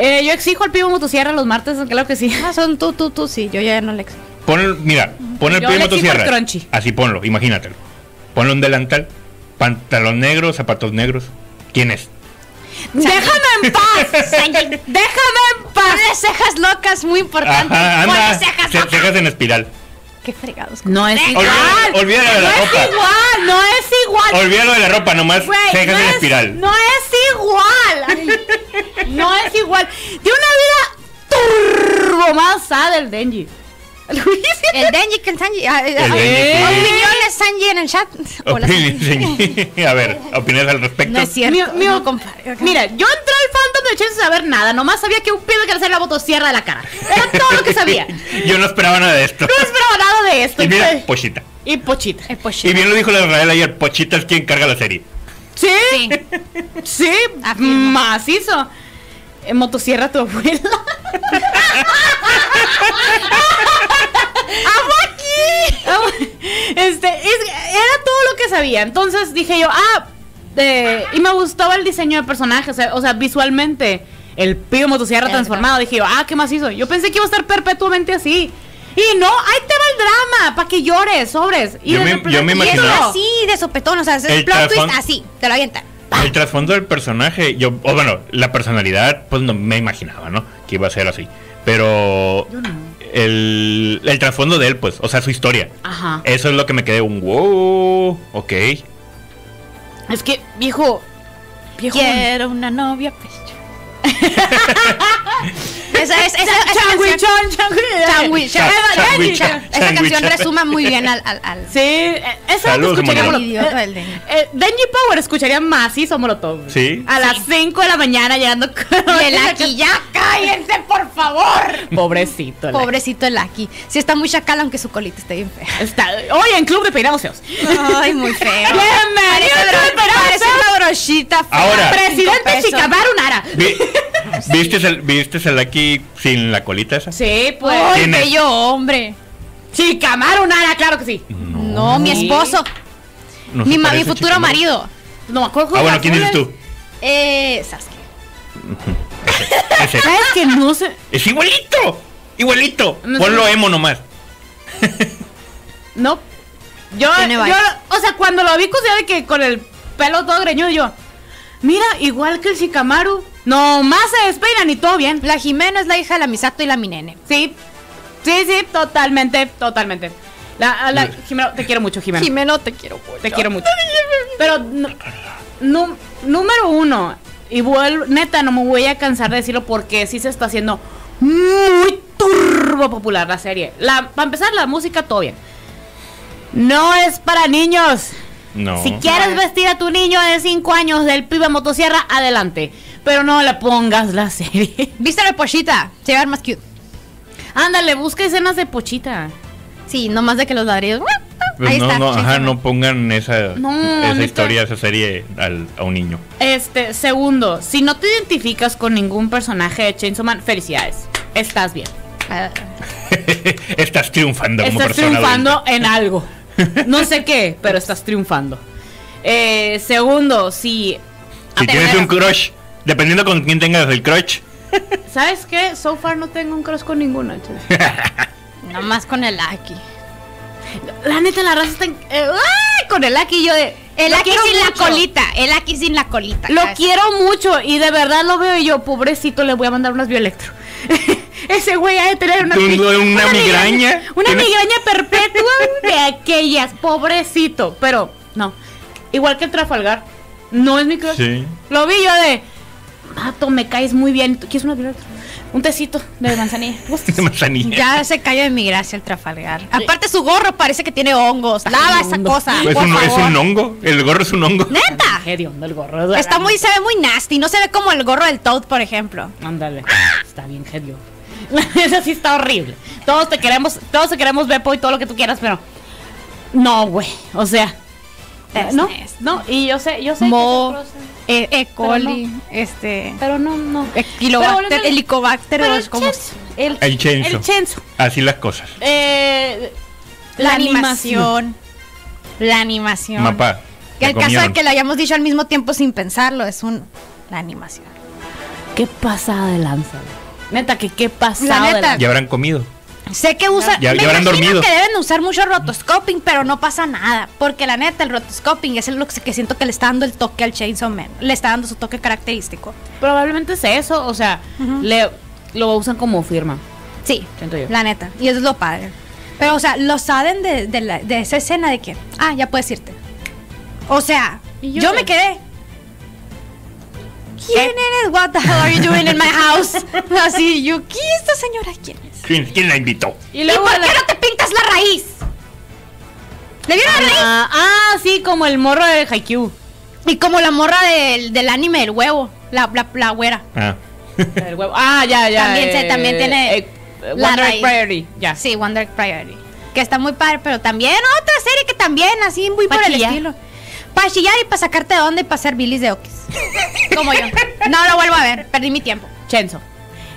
Eh, yo exijo al Pibe Motosierra los martes, claro que sí. Ah, son tú, tú, tú, sí. Yo ya no le exijo. Pon el, mira, pon el Yo le exijo motosierra. crunchy. Así ponlo, imagínatelo. Ponle un delantal, pantalón negro, zapatos negros. ¿Quién es? Déjame en paz. Déjame en paz. Ponle cejas locas, muy importante. Ajá, anda. cejas ce- locas. cejas en espiral. Qué fregados. No es igual. Olvídalo, de la no ropa. es igual, no es igual. Olvídalo de la ropa, nomás cejas no en es- espiral. No es igual. Ay, no es igual. De una vida turbo más sad el Denji. El Denji que el Sanji. ah, eh, El ah, sí. Opiniones Sanji en el chat. Hola, Sanji. A ver, ¿opiniones al respecto? No es cierto. Mi- mi- no compare. Mira, yo entré al fandom de Chen sin saber nada. Nomás sabía que un pibe que hacer la motosierra de la cara. Era todo lo que sabía. No Yo no esperaba nada de esto. esperaba nada de esto. Y mira, Pochita. y Pochita. Eh, pues, Y bien lo dijo la Israel ayer, Pochita es quien carga la serie. Sí, Sí. sí, macizo. En motosierra tu abuela. ¡Amo aquí! Este, es- era todo lo que sabía. Entonces dije yo, ah, eh, y me gustaba el diseño de personajes, o sea, o sea, visualmente. el pibe motosierra transformado. Dije yo, ah, ¿qué más hizo? Yo pensé que iba a estar perpetuamente así. Y no, ahí te va el drama, para que llores, sobres. Y Yo me- yo me Y es imaginaba- así, de sopetón, o sea, es el El plot twist trasfondo- así, te lo avientan. El trasfondo del personaje, yo, o bueno, la personalidad, pues no me imaginaba, ¿no? Que iba a ser así. Pero Yo no. el, el trasfondo de él, pues, o sea, su historia. Ajá. Eso es lo que me quedé un wow, ok. Es que, viejo. Viejo. Quiero una novia pecho. Esa es, esa, esa Changui, canción, chan, changui. Changui, Cha- Eva- changui, esa canción resuma muy bien al, al, al- Sí, eh, esa Saludos, te escucharía Molotov. Denji. Eh, Denji Power escucharía macizo Molotov. Sí. A las 5 de la mañana llegando con Y el Aki, ya cállense, por favor. Pobrecito. Pobrecito el Aki. Sí está muy chacal, aunque su colita esté bien fea. Está, oye, en Club de Peinados Feos. Ay, muy feo. Bienvenido Parece, de una brochita fea. Ahora. Presidente pesos. ¿Viste el, ¿Viste el aquí sin la colita esa? Sí, pues. Ay, bello hombre. Chicamaru Nara, claro que sí. No, mi Sí. esposo. No se mi, ma- mi parece, futuro chico, ¿no? marido. No me acuerdo Ah, bueno, ¿quién dices tú? Eh, Sasuke. Ese. ¿Sabes que no sé? Es igualito. Igualito. No sé. Ponlo emo nomás. No. Yo, Tiene yo, o sea, cuando lo vi, cosa de que con el pelo todo greñudo, yo, mira, igual que el Shikamaru, nomás se despeinan y todo bien. La Jimena es la hija de la Misato y la Minene. Sí, sí, sí, totalmente, totalmente. La, la, Jimeno, te quiero mucho, Jimeno. Jimeno, te quiero mucho. Te quiero mucho. Pero, no- número uno, y vuelvo, neta, no me voy a cansar de decirlo porque sí se está haciendo muy turbo popular la serie. La, para empezar, la música, todo bien. No es para niños. No. Si quieres vestir a tu niño de 5 años del pibe motosierra, adelante. Pero no le pongas la serie. ¿Viste la pochita? Se va a ver más cute. Ándale, busca escenas de pochita. Sí, nomás de que los ladrillos. Pues Ahí no, está. no, ajá, no pongan esa, No, esa historia, esa serie al- a un niño. Este, segundo, si no te identificas con ningún personaje de Chainsaw Man, felicidades. Estás bien. Estás triunfando como Estás persona triunfando adulta. en algo. No sé qué, pero estás triunfando. Eh, segundo, si. Si tienes un crush, dependiendo con quién tengas el crush, ¿Sabes qué? So far no tengo un cross con ninguno. chale. nomás con el Aki. La neta, la raza está. en- eh, ¡ay! Con el Aki yo de. El Aki quiero sin la colita. El Aki sin la colita. Lo ¿sabes? quiero mucho y de verdad lo veo y yo, pobrecito, le voy a mandar unas bioelectro. Ese güey ha de tener una, ¿Un- una migraña? Una ¿Tiene- migraña perpetua de aquellas, pobrecito. Pero no, igual que el Trafalgar, no es mi crush. Sí. Lo vi yo de, Mato, me caes muy bien. ¿Quieres una bioelectro? Un tecito de manzanilla. De manzanilla. Ya se cayó de mi gracia el Trafalgar. Aparte su gorro parece que tiene hongos. Lava esa cosa. Es por un, es favor. un hongo, el gorro es un hongo. Neta. El gorro. Está muy, se ve muy nasty. No se ve como el gorro del Toad, por ejemplo. Ándale, está bien hediondo. Eso sí está horrible. Todos te queremos, todos te queremos Beppo y todo lo que tú quieras, pero no, güey. O sea, eh, Es no, no. Y yo sé, yo sé Mo, que se E. E. coli, Pero este. pero no, no. Helicobacter, Pero- helicobacter, el el, El chenzo. el chenzo. Así las cosas. Eh, La animación. La animación. Mapa. Que el caso de que lo hayamos dicho al mismo tiempo sin pensarlo es un. La animación. Qué pasada de lanza. Neta, que qué pasada La neta. Ya habrán comido. Sé que usa. Ya- me ya dormido. que deben usar mucho rotoscoping, pero no pasa nada. Porque la neta, el rotoscoping es lo que siento que le está dando el toque al Chainsaw Man. Le está dando su toque característico. Probablemente es eso, o sea, le, lo usan como firma. Sí, Siento yo. la neta. Y eso es lo padre. Pero, o sea, lo saben de, de, la- de esa escena de que, ah, ya puedes irte. O sea, yo, yo me quedé. ¿Quién eres? What the hell are you doing in my house? Así, yo, ¿quién es esta señora? ¿Quién es? ¿Quién, quién la invitó? Y ¿Y luego por la- qué no te pintas la raíz? ¿Le vieron la raíz? Ah, ah, sí, como el morro de Haikyuu. Y como la morra del, del anime del huevo, la, la, la güera. Ah. El huevo. Ah, ya, ya. También se- también tiene eh, la Wonder raíz. Priority, ya. Sí, Wonder Egg Priority. Que está muy padre, pero también otra serie que también, así, muy Pa' por el estilo. Para chillar y para sacarte de onda y para hacer bilis de okis. Como yo. No lo vuelvo a ver, perdí mi tiempo. Chenzo.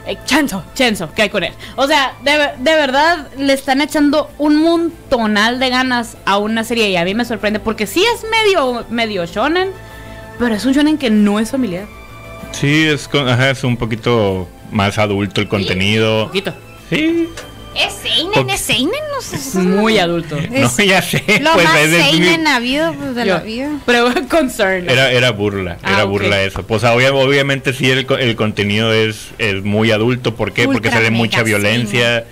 Eh, Chenzo, Chenzo, ¿qué hay con él? O sea, de, de verdad le están echando un montonal de ganas a una serie y a mí me sorprende porque sí es medio, medio shonen, pero es un shonen que no es familiar. Sí, es, con- ajá, es un poquito más adulto el contenido. Poquito. Sí. Es Seinen, Porque- es Seinen, no sé. Es muy adulto. No, ya sé. Lo pues, más Seinen habido pues, de la vida. Pero concern. Era, era burla, Ah, era burla eso. Pues obvia- obviamente sí el, co- el contenido es, es muy adulto. ¿Por qué? Porque Ultra sale mucha violencia,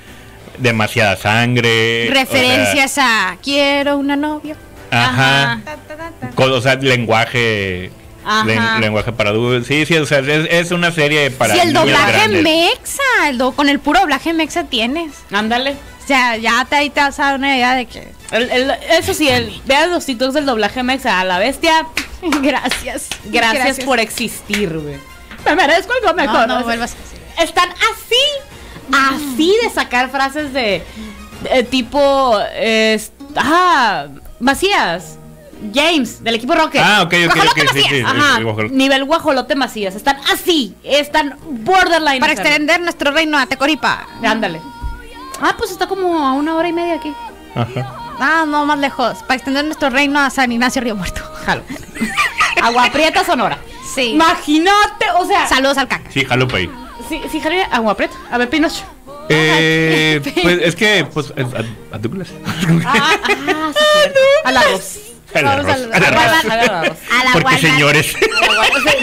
demasiada sangre. o sea, Referencias a quiero una novia. ajá. Ajá. Ta, ta, ta, ta. co- O sea, lenguaje. Ajá. len- lenguaje para adultos. Sí, sí, o sea, es, es una serie para. Si el doblaje mexa, el do- con el puro doblaje mexa tienes. Ándale. O sea, ya te, ahí te vas a dar una idea de que. El- el- eso sí, el, vean los TikToks del doblaje mexa a la bestia. Gracias. Gracias, por existir, güey. Me merezco algo No, mejor. no O sea, vuelvas a decir. Están así, así de sacar frases de, de tipo, ah, Macías, James, del equipo Rocket. Ah, ok, ok, Guajolote ok, sí, Macías. sí. Ajá, el guajolote. nivel guajolote Macías. Están así, están borderline. Para extender nuestro reino a Tecoripa. Ándale. Ah, pues está como a una hora y media aquí. Ajá. Ah, no, más lejos. Para extender nuestro reino a San Ignacio Río Muerto. Jalo. Agua Prieta, Sonora. Sí. Imagínate, o sea. Saludos al caca. Sí, jalo ahí. Sí, sí, jale, Agua Prieta. A ver, Pinocho. Eh, pues es que, pues, a, a Douglas. Ah, ah, sí, cierto. Al arroz. Vamos a- al a-. A la Porque Walmart. señores,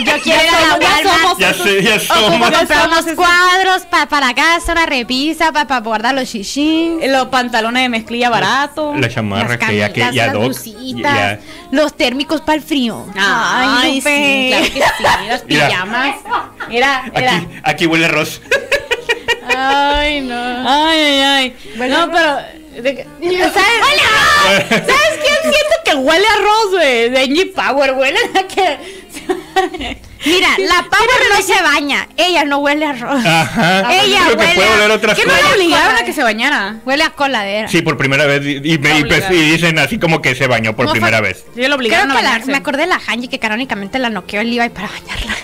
Yo quiero ir a la Ya Walmart. somos ya sé, ya somos. Comprar unos cuadros pa- para casa, una repisa para guardar los shishins. Los pantalones de mezclilla barato. La chamarra que ya que ya las Doc, ya- los térmicos para el frío. Ay, sí, claro que sí, las pijamas. Mira, mira. Aquí, aquí huele a arroz. Ay, no. Ay, ay, ay. no, pero. De ¿Sabes? ¿Sabes quién siento que huele a arroz, güey? De Angie Power, huele a que. Mira, la Power no se baña. Ella no huele a arroz. Ajá. Ella Creo que huele puede a- oler otras ¿Qué no cosas. le obligaron a que se bañara? Huele a coladera. Sí, por primera vez. Y, y me- y pues, y dicen así como que se bañó por primera fue- vez. Sí, lo Creo obligaron que a la- me acordé de la Hanji que canónicamente la noqueó el Levi para bañarla.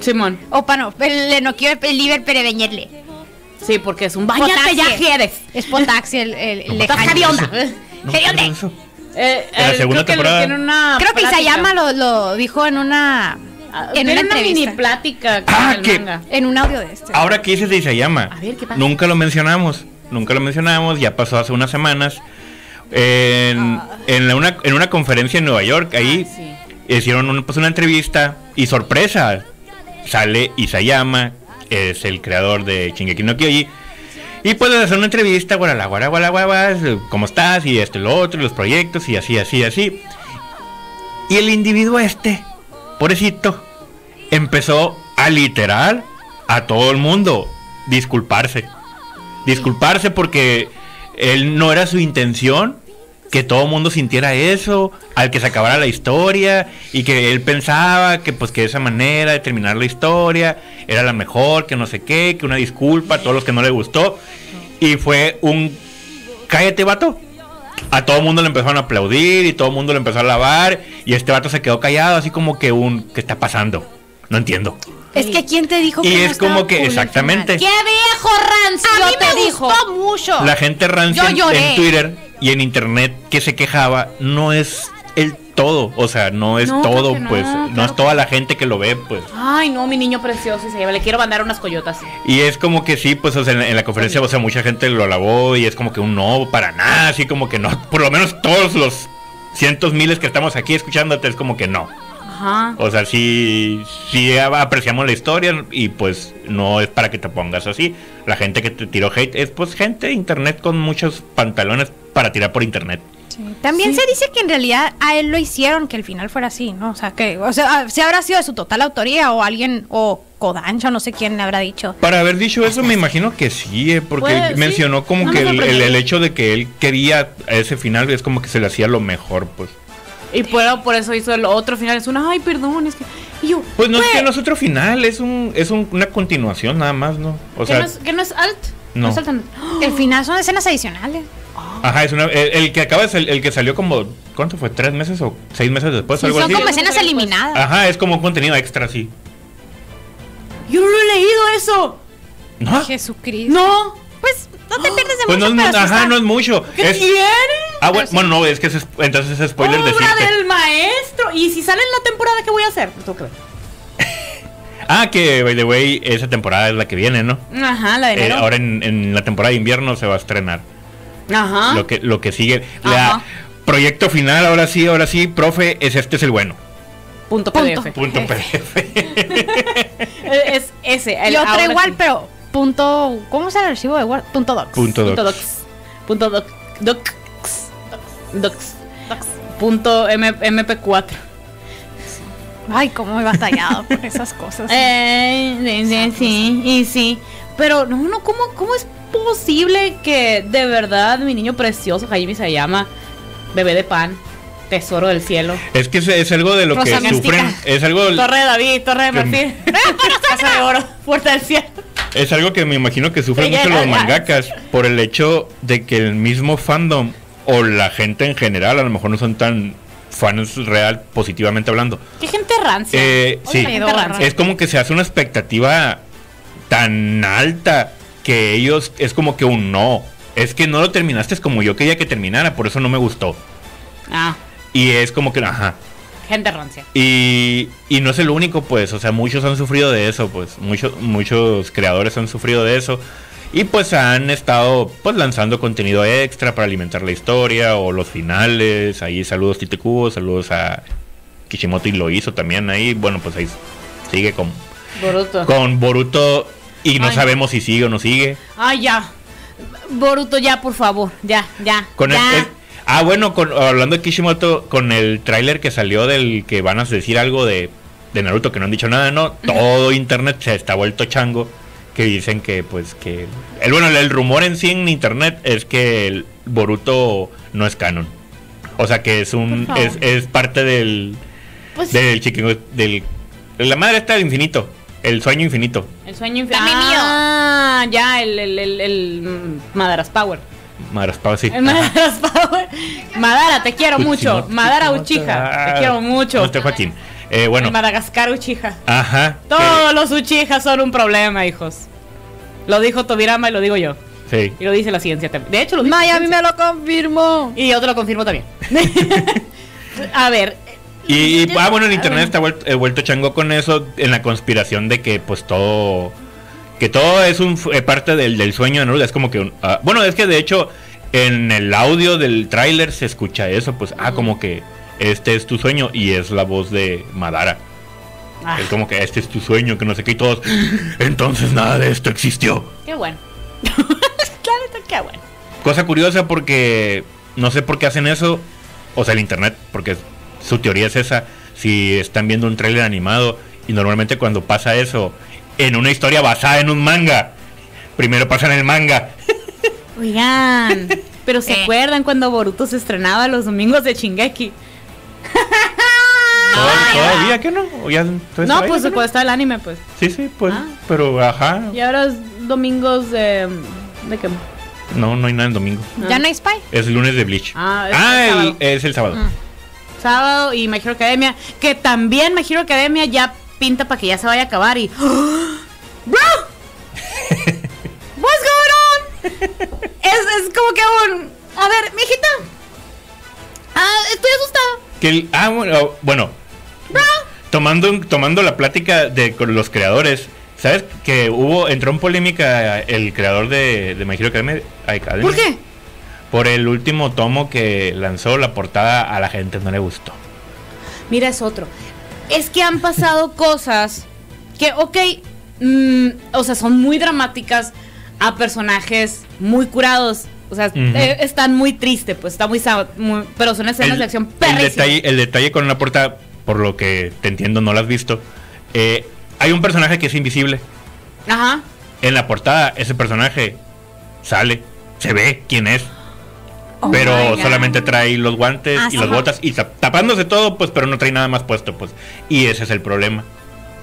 Simón. O para no, le noqueó el Levi para bañarle. Sí, porque es un bañate ya quieres. Es Potaxi el, el, el hedionda. Eh, En la eh, segunda creo que temporada. una Creo que. Isayama lo, lo dijo en una Ah, en una una mini plática con Ah, el que- manga. En un audio de este. Ahora que dices de Isayama, A ver, ¿qué pasa? nunca lo mencionamos. Nunca lo mencionamos, ya pasó hace unas semanas. En, en la- una, en una conferencia en Nueva York, ahí Ah, sí. hicieron un- pues, una entrevista y sorpresa, sale Isayama, es el creador de Shingeki no Kyoji. Y puedes hacer una entrevista, guarala, guara, guara, guara, guara, ¿cómo estás? Y esto lo otro, los proyectos, y así, así, así. Y el individuo este, pobrecito, empezó a literal a todo el mundo disculparse. Disculparse porque él no era su intención que todo el mundo sintiera eso, al que se acabara la historia y que él pensaba que pues que esa manera de terminar la historia era la mejor, que no sé qué, que una disculpa a todos los que no le gustó y fue un cállate vato. A todo el mundo le empezaron a aplaudir y todo el mundo le empezó a alabar y este vato se quedó callado así como que un ¿qué está pasando? No entiendo. Es que quién te dijo Y que no es como que exactamente. ¡Qué viejo rancio? A mí te me dijo! gustó mucho. La gente rancia Yo en, lloré. en Twitter y en internet que se quejaba no es el todo, o sea, no es No, todo, no, pues, no, es toda la gente que lo ve, pues. Ay, no, mi niño precioso y se lleva. Le quiero mandar unas coyotas. Y es como que sí, pues, o sea, en, la- en la conferencia, o sea, mucha gente lo alabó y es como que un no, para nada, así como que no, por lo menos todos los cientos miles que estamos aquí escuchándote es como que no. Ajá. O sea, sí, sí apreciamos la historia y pues no es para que te pongas así. La gente que te tiró hate es pues gente de internet con muchos pantalones para tirar por internet. También Sí. se dice que en realidad a él lo hicieron que el final fuera así, ¿no? O sea, que, o sea, si habrá sido de su total autoría o alguien, o Kodansha, no sé quién le habrá dicho. Para haber dicho eso, me imagino que sí, eh, porque sí. mencionó como No que el, el- el hecho de que él quería ese final es como que se le hacía lo mejor, pues. Y por, por eso hizo el otro final. Es una, ay, perdón, es que. Y yo, Pues no es que no es otro final, es un es un- una continuación nada más, ¿no? O que sea, no es, que no es alt. no. es alt. El final son escenas adicionales. ajá, es una, el, el que acaba de sal- el que salió como ¿cuánto fue? ¿Tres meses o seis meses después? Sí, algo son así. como escenas eliminadas. Ajá, es como un contenido extra, sí. Yo no lo he leído eso. ¿No? Jesucristo. No. Pues no te pierdes de Pues no, mucho, es mu- pero sí ajá, no es mucho. ¿Qué Es- tiene? ah, bueno, bueno, no, es que es, entonces es spoiler Obra decirte. del maestro. Y si sale en la temporada, ¿qué voy a hacer? Pues. Ah, que, by the way, esa temporada es la que viene, ¿no? Ajá, la de Eh, enero. ahora en, en la temporada de invierno se va a estrenar. Ajá. Lo que, lo que sigue. La Ajá. proyecto final, ahora sí, ahora sí, profe, es este es el bueno. Punto Punto. PDF. Punto PDF. Es ese. el Y otra ahora igual, sí. pero punto. ¿Cómo es el archivo de Word? Punto docs. Punto Punto doc. docs. Punto doc. Docs. Docs. Punto M- MP4. Ay, cómo he batallado con esas cosas. Eh, sí, sí, sí, y sí. Pero no, no, ¿cómo, ¿cómo es posible que de verdad mi niño precioso, Jaime se llama, bebé de pan, tesoro del cielo? Es que es, es algo de lo que mística. sufren. Es algo, Torre de David, Torre de Marfil, Casa de Oro, Puerta del Cielo. Es algo que me imagino que sufren mucho los mangakas por el hecho de que el mismo fandom o la gente en general a lo mejor no son tan fans real, positivamente hablando. Qué gente rancia. Eh, sí, la gente rancia. es como que se hace una expectativa tan alta que ellos es como que un no. Es que no lo terminaste como yo quería que terminara, por eso no me gustó. Ah, Y es como que, ajá. Gente rancia. Y, y no es el único, pues, o sea, muchos han sufrido de eso, pues, muchos, muchos creadores han sufrido de eso. Y pues han estado pues lanzando contenido extra para alimentar la historia o los finales. Ahí saludos Tite Kubo, saludos a Kishimoto y lo hizo también ahí. Bueno, pues ahí sigue con, Boruto. con Boruto y no Ay. sabemos si sigue o no sigue. Ay, ya. Boruto, ya, por favor. Ya, ya. Con el- ya. el- ah, bueno, con, hablando de Kishimoto, con el tráiler que salió del que van a decir algo de, de Naruto que no han dicho nada, ¿no? Todo internet se está vuelto chango. Que dicen que, pues, que. El, bueno, el rumor en sí en internet es que el Boruto no es canon. O sea, que es un. Es, es parte del. Pues, Del chiquingo. Del. La madre está del infinito. El sueño infinito. el sueño infinito. Ah, ya, el, el, el, el mm, Madaras Power. Sí. Power. Madara, te quiero mucho. Madara. Uchiha, Ah, te quiero mucho. estoy Joaquín. Eh, bueno. Madagascar Uchiha. Ajá. Todos los Uchihas son un problema, hijos. Lo dijo Tobirama y lo digo yo. Sí. Y lo dice la ciencia también. De hecho, lo dice ciencia. me lo confirmó. Y yo te lo confirmo también. a ver. Y, y, ah, bueno, el A internet está vuelto, eh, vuelto chango con eso, en la conspiración de que pues todo, que todo es un eh, parte del, del sueño de Naruto, es como que, un- ah, bueno, es que de hecho en el audio del tráiler se escucha eso, pues, ah, como que este es tu sueño y es la voz de Madara. Ah, Es como que este es tu sueño, que no sé qué y todos, entonces nada de esto existió. qué bueno. claro, qué bueno. Cosa curiosa porque no sé por qué hacen eso, o sea, el internet, porque su teoría es esa, si están viendo un tráiler animado y normalmente cuando pasa eso en una historia basada en un manga, primero pasa en el manga. Oigan, pero ¿se Eh. acuerdan cuando Boruto se estrenaba los domingos de Shingeki? ¿Tod- ¿Todavía que no? ¿O ya No, está ahí, pues que no? está el anime, pues. Sí, sí, pues, Ah. pero ajá, Y ahora es domingos de... ¿De qué? no, no hay nada en domingo. ¿Ya no hay Spy? Es lunes de Bleach. Ah, es Ah, el el- sábado. es el sábado. Mm. Sábado y My Hero Academia, que también My Hero Academia ya pinta para que ya se vaya a acabar y... ¡Bro! What's going on? es, es como que un... A ver, mijita. Ah, estoy asustada. Que el- ah, bueno, bueno, tomando, tomando la plática de con los creadores, ¿sabes que hubo, entró en polémica el creador de, de My Hero Academia, Academia? ¿Por qué? Por el último tomo que lanzó la portada a la gente no le gustó. Mira, es otro. Es que han pasado cosas que, ok, mm, o sea, son muy dramáticas a personajes muy curados. O sea, eh, están muy tristes, pues está muy, muy- Pero son escenas El, de acción el perrísimas. detalle, el detalle con la portada, por lo que te entiendo, no la has visto. eh, hay un personaje que es invisible. Ajá. En la portada, ese personaje sale, se ve quién es. Oh pero solamente trae los guantes Ah, y las botas y tap- tapándose todo, pues, pero no trae nada más puesto, pues. Y ese es el problema.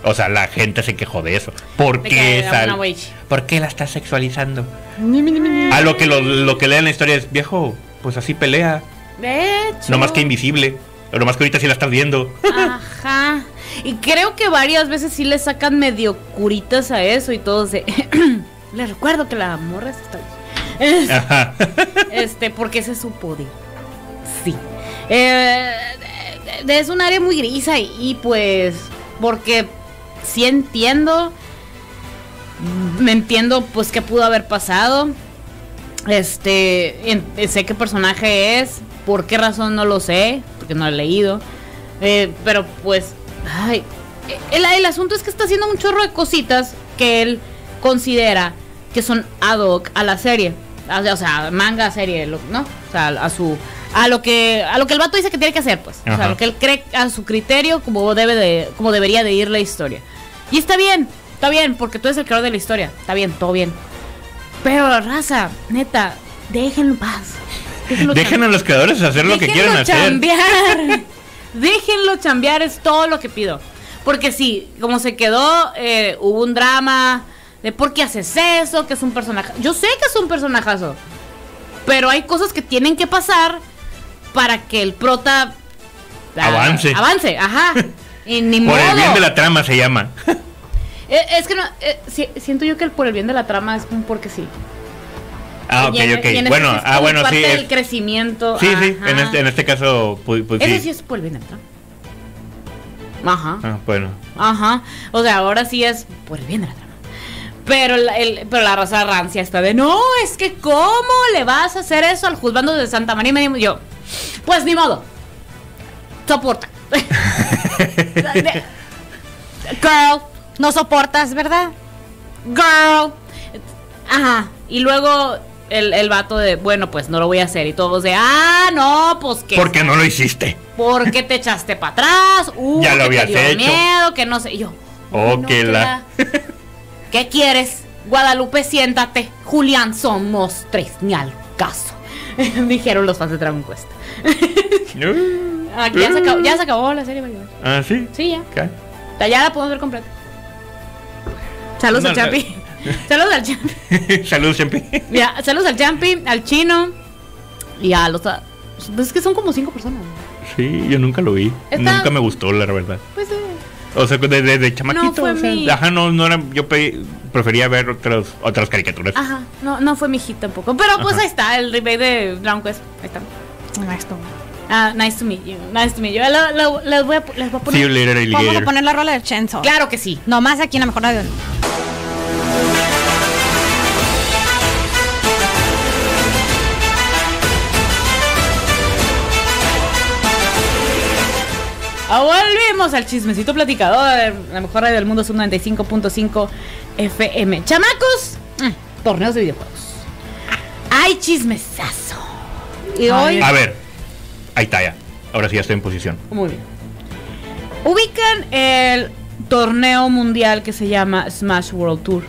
O sea, la gente se quejó de eso. ¿Por De qué, witch. ¿Por qué la estás sexualizando? A lo que lo, lo que lee en la historia es, viejo, pues así pelea. De hecho. No más que invisible. Pero más que ahorita sí la estás viendo. Ajá. Y creo que varias veces sí le sacan medio curitas a eso y todos de. Le recuerdo que la morra está. Este, porque ese es su poder. Sí. Eh, es un área muy gris y pues. Porque sí entiendo. Me entiendo, pues, qué pudo haber pasado. Este, sé qué personaje es. ¿Por qué razón no lo sé? Porque no lo he leído. Eh, pero, pues, ay. El, el asunto es que está haciendo un chorro de cositas que él considera que son ad hoc a la serie. O sea, manga, serie, lo- ¿no? O sea, a su a lo que a lo que el vato dice que tiene que hacer, pues. O sea, Ajá. lo que él cree a su criterio como debe de como debería de ir la historia. Y está bien, está bien, porque tú eres el creador de la historia. Está bien, todo bien. Pero raza, neta, déjenlo en paz. Déjenlo Dejen a los creadores hacer lo que Déjenlo quieran hacer. chambear. Déjenlo chambear, es todo lo que pido. Porque sí, como se quedó, eh, hubo un drama de por qué haces eso, que es un personaje. Yo sé que es un personajazo. Pero hay cosas que tienen que pasar para que el prota ah, Avance. Avance, ajá. Y ni Por el bien de la trama se llama. Eh, es que no, eh, si- siento yo que el por el bien de la trama es como porque sí. Ah, ok, en- ok. este Bueno, ah, bueno, parte sí. es- crecimiento. Sí, sí. En este, en este caso, pues, pues Eso sí. sí es por el bien de la trama. Ajá. Ah, bueno. Ajá. O sea, ahora sí es por el bien de la trama. Pero la, el- pero la raza rancia está de no, es que ¿cómo le vas a hacer eso al juzgando de Santa María? Y me digo yo, pues ni modo. Soporta. Girl, No soportas, ¿verdad? girl. Ajá. Y luego el, el vato de, bueno, pues no lo voy a hacer. Y todos de, ah, no, pues que. ¿Por qué no lo hiciste? ¿Por qué te echaste para atrás? Uh, Ya lo te habías dio hecho. miedo, que no sé. Y yo. Oh, no, que la- ¿Qué quieres? Guadalupe, siéntate. Julián, somos tres, ni al caso. Dijeron los fans de Dragon Quest. Aquí ya, se acabó, ya se acabó la serie. Ah, sí. Sí, ya. Ok. Ya la podemos ver completa. Saludos No, al no. Champi. Saludos al Champi. Saludos, Champi. Ya, saludos al Champi, al Chino. Y a los. Pues es que son como cinco personas. Sí, yo nunca lo vi. Nunca me gustó, la verdad. Pues eh, O sea, desde de, de chamaquito. fue o sea, mi- Ajá, no, no era. Yo pe- prefería ver otras, otras caricaturas. Ajá, no, no fue mi hit tampoco. Pero pues Ajá. ahí está, el remake de Dragon Quest. Ahí está. Ah, nice to meet you. Nice to meet you. Lo- lo- les, voy a, les voy a See you poner. later, Vamos a poner la rola del Chenzo. Claro que sí. Nomás aquí en la mejor radio. Ah, Volvimos al chismecito platicador. La mejor radio del mundo es un 95.5 FM. Chamacos, mm, torneos de videojuegos. Hay chismesazo. Y hoy. A ver. Ahí está ya. Ahora sí ya estoy en posición. Muy bien. Ubican el torneo mundial que se llama Smash World Tour.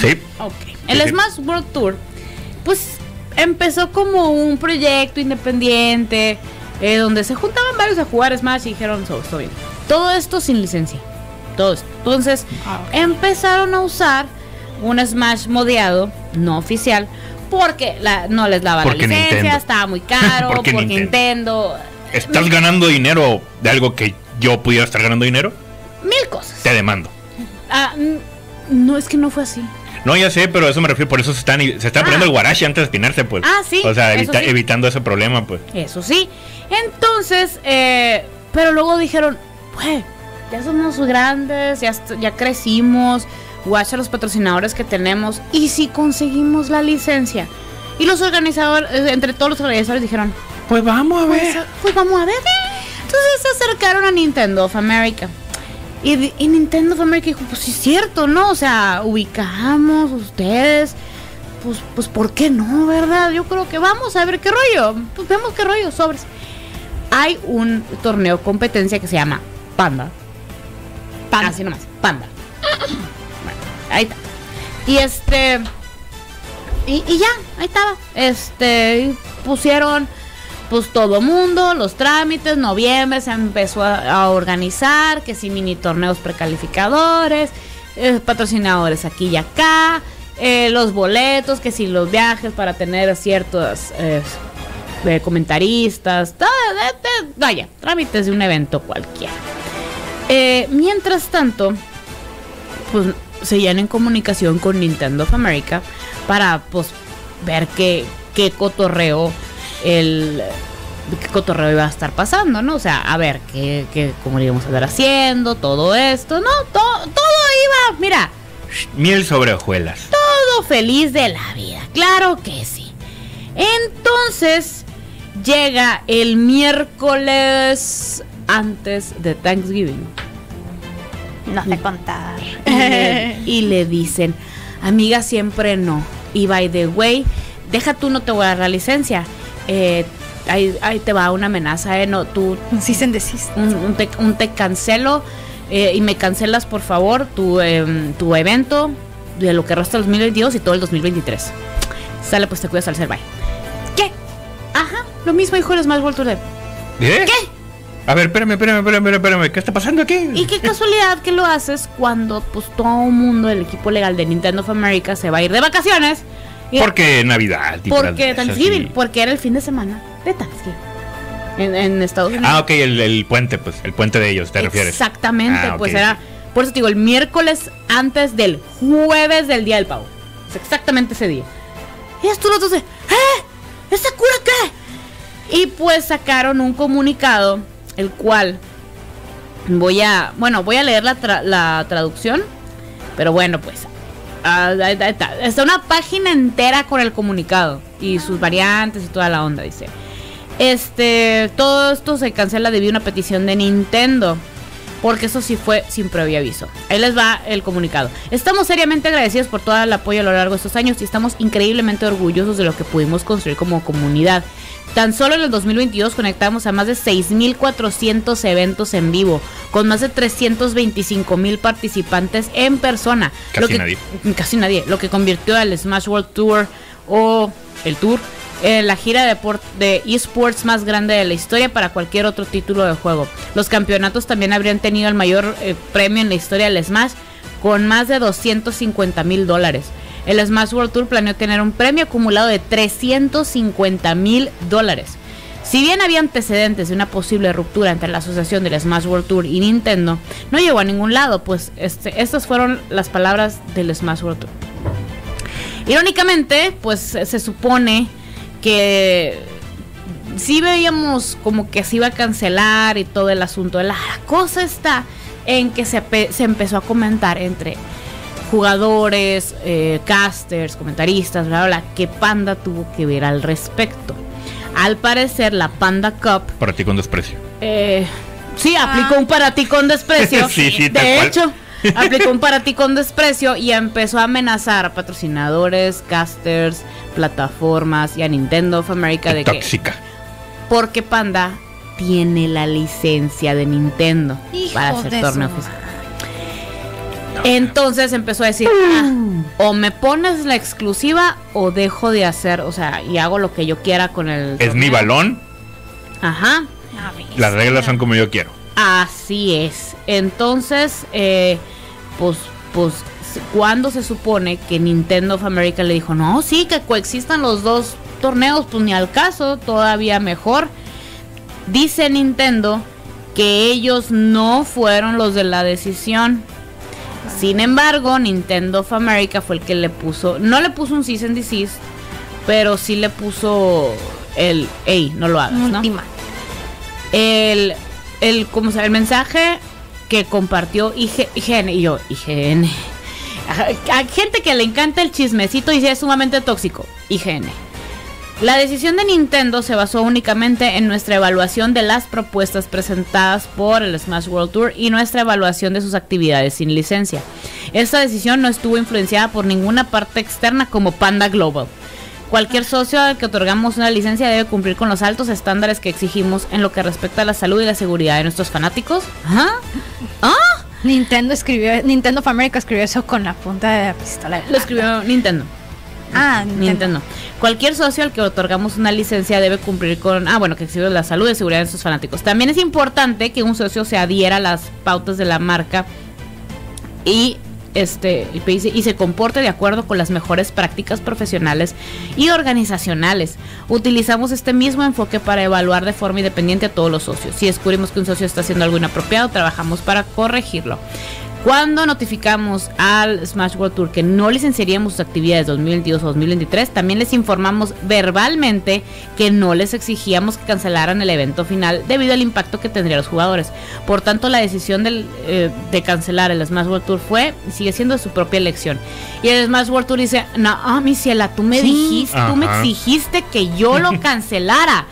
Sí. Ok. El sí. Smash World Tour, pues empezó como un proyecto independiente eh, donde se juntaban varios a jugar Smash y dijeron, "So, estoy bien. Todo esto sin licencia. Todo esto. Entonces Ah, empezaron a usar un Smash modeado, no oficial, porque la, no les daba Porque la licencia, Nintendo. estaba muy caro, Porque porque, Nintendo. Nintendo. ¿Estás ganando dinero de algo que yo pudiera estar ganando dinero? Mil cosas. Te demando. Ah, no, es que no fue así. No, ya sé, pero eso me refiero. Por eso se están, se están Ah. poniendo el guarache antes de espinarse, pues. Ah, sí, O sea, eso evita- sí. evitando ese problema, pues. Eso sí. Entonces, eh, pero luego dijeron, pues, ya somos grandes, ya, ya crecimos, guacha los patrocinadores que tenemos, y si conseguimos la licencia. Y los organizadores, eh, entre todos los organizadores dijeron, Pues vamos a pues, pues vamos a ver. Entonces se acercaron a Nintendo of America. Y, y Nintendo of America dijo, pues sí es cierto, ¿no? O sea, ubicamos ustedes. Pues, pues, ¿por qué no, verdad? Yo creo que vamos a ver qué rollo. Pues vemos qué rollo, sobres. Hay un torneo competencia que se llama Panda. Panda. Así nomás, Panda. Bueno, ahí está. Y este... Y, y ya, ahí estaba. Este, pusieron pues todo mundo, los trámites, noviembre se empezó a, organizar, que si mini torneos precalificadores, eh, patrocinadores aquí y acá, eh, los boletos, que si los viajes para tener ciertos eh, comentaristas, todo, vaya, trámites de un evento cualquiera. Mientras tanto, pues seguían en comunicación con Nintendo of America para pues ver qué, qué cotorreo el qué cotorreo iba a estar pasando, ¿no? O sea, a ver, qué, qué, cómo le íbamos a estar haciendo, todo esto, ¿no? Todo, todo iba, mira, Miel sobre hojuelas. todo feliz de la vida, claro que sí. Entonces, llega el miércoles antes de Thanksgiving. No sé contar. y le, y le dicen, amiga, siempre no. Y by the way, deja tú, no te voy a dar la licencia. Eh, ahí, ahí te va una amenaza, eh, no, tú, Sí se un, un te, un te cancelo eh, y me cancelas por favor tu, em, tu evento de lo que resta del 2022 y todo el 2023. Sale, pues te cuidas al ser, bye. ¿Qué? Ajá, lo mismo dijo el Smash World Tour de- ¿Eh? ¿Qué? A ver, espérame, espérame, espérame, espérame. ¿Qué está pasando aquí? Y qué casualidad que lo haces cuando pues todo el mundo del equipo legal de Nintendo of America se va a ir de vacaciones. Porque Navidad. y Porque Thanksgiving, porque era el fin de semana de Thanksgiving. En, en Estados Unidos. Ah, ok, el, el puente, pues. El puente de ellos, ¿te refieres? Exactamente, Ah, pues era. Por eso te digo, el miércoles antes del jueves del día del pavo. Es exactamente ese día. Y esto los dos de, ¿eh? ¿Esa cura qué? Y pues sacaron un comunicado, el cual voy a. Bueno, voy a leer la, tra- la traducción. Pero bueno, pues. Ah, está, una página entera con el comunicado. Y sus variantes y toda la onda, dice. Este, todo esto se cancela debido a una petición de Nintendo. Porque eso sí fue sin previo aviso. Ahí les va el comunicado. Estamos seriamente agradecidos por todo el apoyo a lo largo de estos años y estamos increíblemente orgullosos de lo que pudimos construir como comunidad. Tan solo en el 2022 conectamos a más de 6.400 eventos en vivo, con más de 325.000 participantes en persona. Casi lo que, nadie. Casi nadie. Lo que convirtió al Smash World Tour o el Tour en la gira de esports más grande de la historia para cualquier otro título de juego. Los campeonatos también habrían tenido el mayor eh, premio en la historia del Smash, con más de 250 mil dólares. El Smash World Tour planeó tener un premio acumulado de 350 mil dólares. Si bien había antecedentes de una posible ruptura entre la asociación del Smash World Tour y Nintendo, no llegó a ningún lado, pues este, estas fueron las palabras del Smash World Tour. Irónicamente, pues se supone que sí veíamos como que se iba a cancelar y todo el asunto. La cosa está en que se, pe- se empezó a comentar entre jugadores, eh, casters, comentaristas, bla, bla, bla, que Panda tuvo que ver al respecto. Al parecer, la Panda Cup Para ti con desprecio. eh, sí, aplicó un para ti con desprecio. Sí, sí, de cual. hecho, aplicó un para ti con desprecio y empezó a amenazar a patrocinadores, casters, plataformas y a Nintendo of America de que Tóxica. porque Panda tiene la licencia de Nintendo Hijo para hacer torneo oficial. Entonces empezó a decir, "Ah, o me pones la exclusiva o dejo de hacer, o sea, y hago lo que yo quiera con el Es mi torneo". balón. Ajá. Las reglas son como yo quiero. Así es. Entonces, eh, pues, pues, cuando se supone que Nintendo of America le dijo, no, sí, que coexistan los dos torneos, pues ni al caso, todavía mejor. Dice Nintendo que ellos no fueron los de la decisión. Sin embargo, Nintendo of America fue el que le puso, no le puso un cease and desist, pero sí le puso el, hey, no lo hagas, ¿no? Última. el, el, ¿cómo se llama? el mensaje que compartió IG IGN y yo, IGN. A, a gente que le encanta el chismecito y es sumamente tóxico, IGN. La decisión de Nintendo se basó únicamente en nuestra evaluación de las propuestas presentadas por el Smash World Tour y nuestra evaluación de sus actividades sin licencia. Esta decisión no estuvo influenciada por ninguna parte externa como Panda Global. Cualquier socio al que otorgamos una licencia debe cumplir con los altos estándares que exigimos en lo que respecta a la salud y la seguridad de nuestros fanáticos. ¿Ah? ¿Ah? Nintendo escribió, Nintendo of America escribió eso con la punta de la pistola. Lo escribió Nintendo. Ah, Nintendo. Cualquier socio al que otorgamos una licencia debe cumplir con, ah, bueno, que exige la salud y seguridad de sus fanáticos. También es importante que un socio se adhiera a las pautas de la marca y este y se comporte de acuerdo con las mejores prácticas profesionales y organizacionales. Utilizamos este mismo enfoque para evaluar de forma independiente a todos los socios. Si descubrimos que un socio está haciendo algo inapropiado, trabajamos para corregirlo. Cuando notificamos al Smash World Tour que no licenciaríamos sus actividades 2022 o 2023, también les informamos verbalmente que no les exigíamos que cancelaran el evento final debido al impacto que tendría los jugadores. Por tanto, la decisión del, eh, de cancelar el Smash World Tour fue y sigue siendo su propia elección. Y el Smash World Tour dice, no, ah, mi ciela, tú me dijiste, tú me exigiste que yo lo cancelara.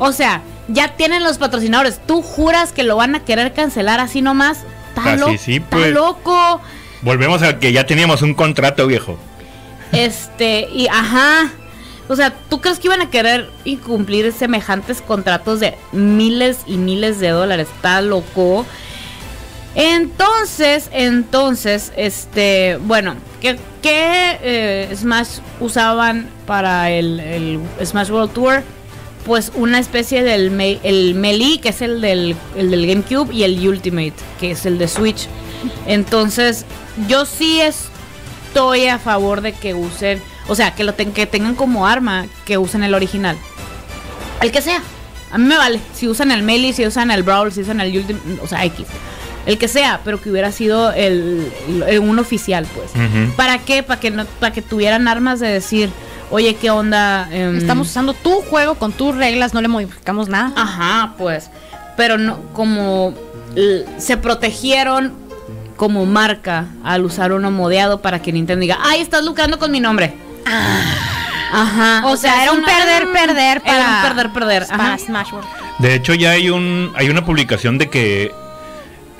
O sea, ya tienen los patrocinadores. ¿Tú juras que lo van a querer cancelar así nomás? Está, Así lo- sí, está pues. loco. Volvemos a que ya teníamos un contrato viejo. Este, y ajá. O sea, ¿tú crees que iban a querer incumplir semejantes contratos de miles y miles de dólares? Está loco. Entonces, entonces, este, bueno, ¿qué, qué, eh, Smash usaban para el, el Smash World Tour? Pues una especie del me- el Melee, que es el del, el del GameCube, y el Ultimate, que es el de Switch. Entonces, yo sí estoy a favor de que usen, o sea, que lo ten- que tengan como arma, que usen el original. El que sea. A mí me vale. Si usan el Melee, si usan el Brawl, si usan el Ultimate, o sea, X. El que sea, pero que hubiera sido el, el- un oficial, pues. ¿Para qué? Para que no, para que tuvieran armas de decir, oye, ¿qué onda? Em, Estamos usando tu juego con tus reglas, no le modificamos nada. Ajá, pues. Pero no, como se protegieron como marca al usar uno modeado para que Nintendo diga, ay, estás lucrando con mi nombre. Ajá. O sea, era un una- perder, perder Era para- un perder, perder. Para Ajá. Smash World. De hecho, ya hay un hay una publicación de que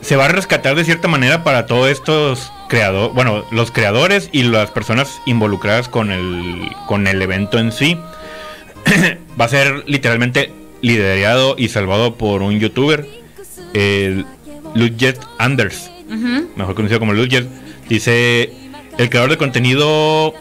se va a rescatar de cierta manera para todos estos creadores, bueno, los creadores y las personas involucradas con el con el evento en sí. va a ser literalmente liderado y salvado por un youtuber, Ludget Anders, mejor conocido como Ludget. Dice el creador de contenido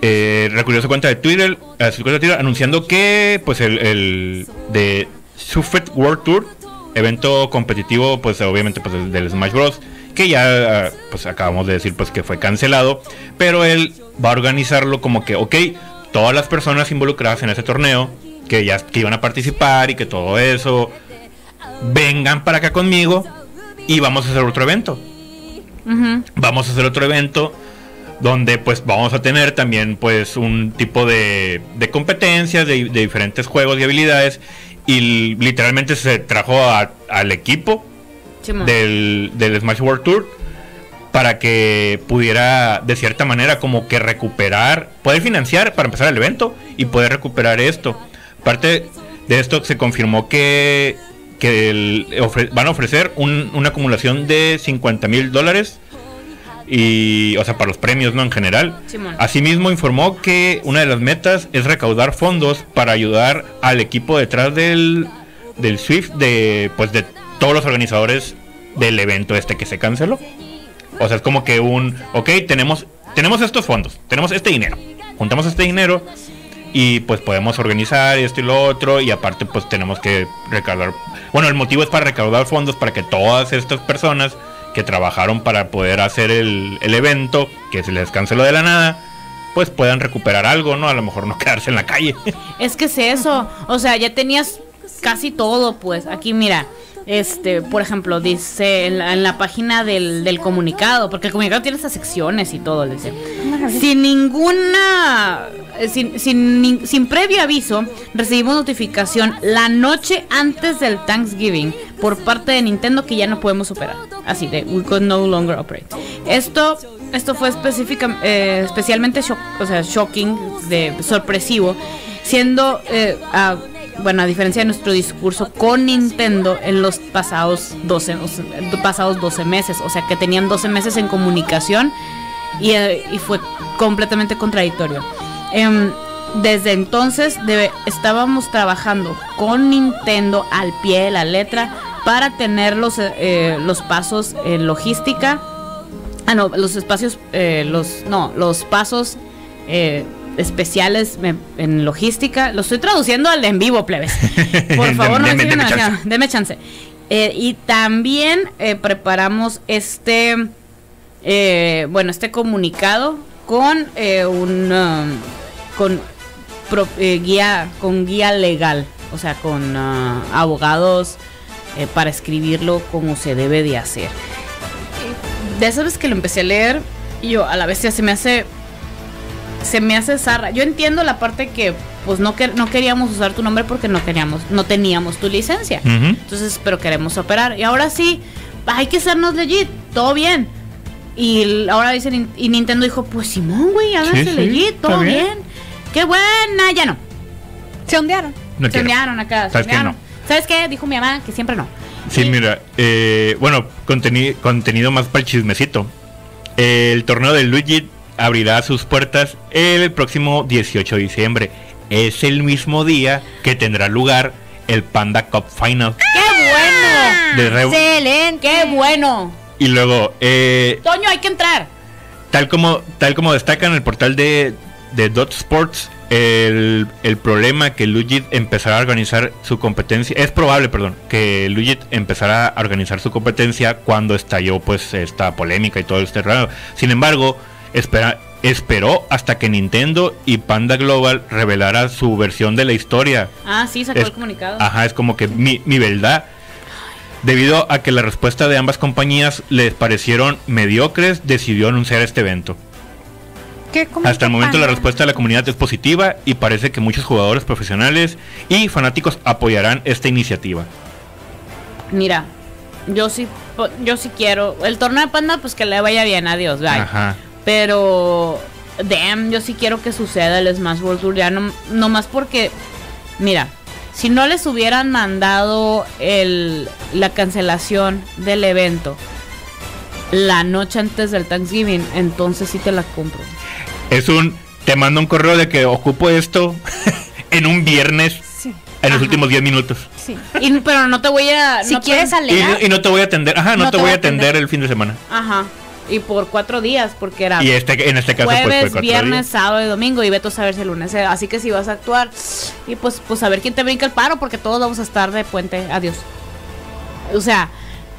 eh, recurrió a su cuenta de Twitter, a su cuenta de Twitter anunciando que pues el, el de Suffet World Tour, evento competitivo pues obviamente pues del, Smash Bros, que ya ah, pues acabamos de decir pues que fue cancelado, pero él va a organizarlo como que ok, todas las personas involucradas en ese torneo que ya que iban a participar y que todo eso vengan para acá conmigo y vamos a hacer otro evento. Vamos a hacer otro evento donde pues vamos a tener también pues un tipo de, de competencias de, de diferentes juegos y habilidades y literalmente se trajo a- al equipo del, del Smash World Tour para que pudiera de cierta manera como que recuperar, poder financiar para empezar el evento y poder recuperar esto. Parte de esto se confirmó que, que el- ofre- van a ofrecer un- una acumulación de 50 mil dólares y o sea para los premios no en general. Simón. asimismo informó que una de las metas es recaudar fondos para ayudar al equipo detrás del del Swift de pues de todos los organizadores del evento este que se canceló. O sea es como que un ok tenemos tenemos estos fondos tenemos este dinero. Juntamos este dinero y pues podemos organizar esto y lo otro y aparte pues tenemos que recaudar. Bueno el motivo es para recaudar fondos para que todas estas personas que trabajaron para poder hacer el, el evento que se les canceló de la nada pues puedan recuperar algo no a lo mejor no quedarse en la calle Es que es eso. O sea, ya tenías casi todo, pues. Aquí, mira. Este, por ejemplo, dice en la, en la página del, del comunicado, porque el comunicado tiene estas secciones y todo, dice. Sin ninguna, eh, sin, sin, sin previo aviso, recibimos notificación la noche antes del Thanksgiving por parte de Nintendo que ya no podemos operar. Así de, we could no longer operate. Esto, esto fue específica, eh, especialmente o sea, shocking, de sorpresivo, siendo, eh, bueno, a diferencia de nuestro discurso con Nintendo en los pasados 12, o sea, pasados 12 meses, o sea, que tenían 12 meses en comunicación y, eh, y fue completamente contradictorio. Em, desde entonces estábamos trabajando con Nintendo al pie de la letra para tener los, eh, eh, los pasos en logística. Ah, no, los espacios, eh, los, no, los pasos eh, especiales me- en logística. Lo estoy traduciendo al de en vivo, plebes. Por favor, no me Deme- sigan deme chance. Deme chance. Eh, y también eh, preparamos este, eh, bueno, este comunicado con eh, un, um, con pro- eh, guía, con guía legal, o sea, con ah, abogados para escribirlo como se debe de hacer. de esas veces que lo empecé a leer, y yo a la vez ya se me hace. Se me hace zarra. Yo entiendo la parte que pues no, que, no queríamos usar tu nombre porque no queríamos, no teníamos tu licencia. Entonces, pero queremos operar. Y ahora sí, hay que sernos legit, todo bien. Y ahora dicen, y Nintendo dijo, pues Simón, güey, háganse Sí, sí, legit, todo bien. bien. Qué buena, ya no. Se ondearon. No se ondearon acá. ¿Sabes qué? ondearon. No. ¿Sabes qué? Dijo mi mamá que siempre no. Sí, Y- mira, eh, bueno, conteni- contenido más para el chismecito. El torneo de Luigi abrirá sus puertas el próximo 18 de diciembre. Es el mismo día que tendrá lugar el Panda Cup Final. ¡Qué bueno! Excelente. ¡Qué bueno! Y luego, eh, Toño, hay que entrar. tal como tal como destaca en el portal de, de Dot Sports, el, el problema que Luigi empezará a organizar su competencia, es probable, perdón, que Luigi empezará a organizar su competencia cuando estalló pues esta polémica y todo este rollo. Sin embargo, espera, esperó hasta que Nintendo y Panda Global revelara su versión de la historia. Ah, sí, sacó Es- el comunicado. Ajá, es como que mi, mi verdad. Debido a que la respuesta de ambas compañías les parecieron mediocres, decidió anunciar este evento. ¿Qué Hasta el momento la respuesta de la comunidad es positiva y parece que muchos jugadores profesionales y fanáticos apoyarán esta iniciativa. Mira, yo sí, yo sí quiero. El torneo de panda, pues que le vaya bien, adiós, bye. Ajá. Pero, damn, yo sí quiero que suceda el Smash World Tour. Ya no, no más porque, mira, si no les hubieran mandado el, la cancelación del evento la noche antes del Thanksgiving, entonces sí te la compro. Es un te mando un correo de que ocupo esto en un viernes Sí, en los últimos 10 minutos. sí. Y- pero no te voy a. Si no quieres Y, alegar, y no te voy a atender, ajá, no, te, voy a atender, atender. el fin de semana. Ajá. Y por cuatro días, porque era Y este en este caso pues fue jueves, viernes, días. sábado y domingo. Y Beto a saber si el lunes. eh, Así que si vas a actuar, y pues, pues a ver quién te brinca el paro, porque todos vamos a estar de puente. Adiós. O sea,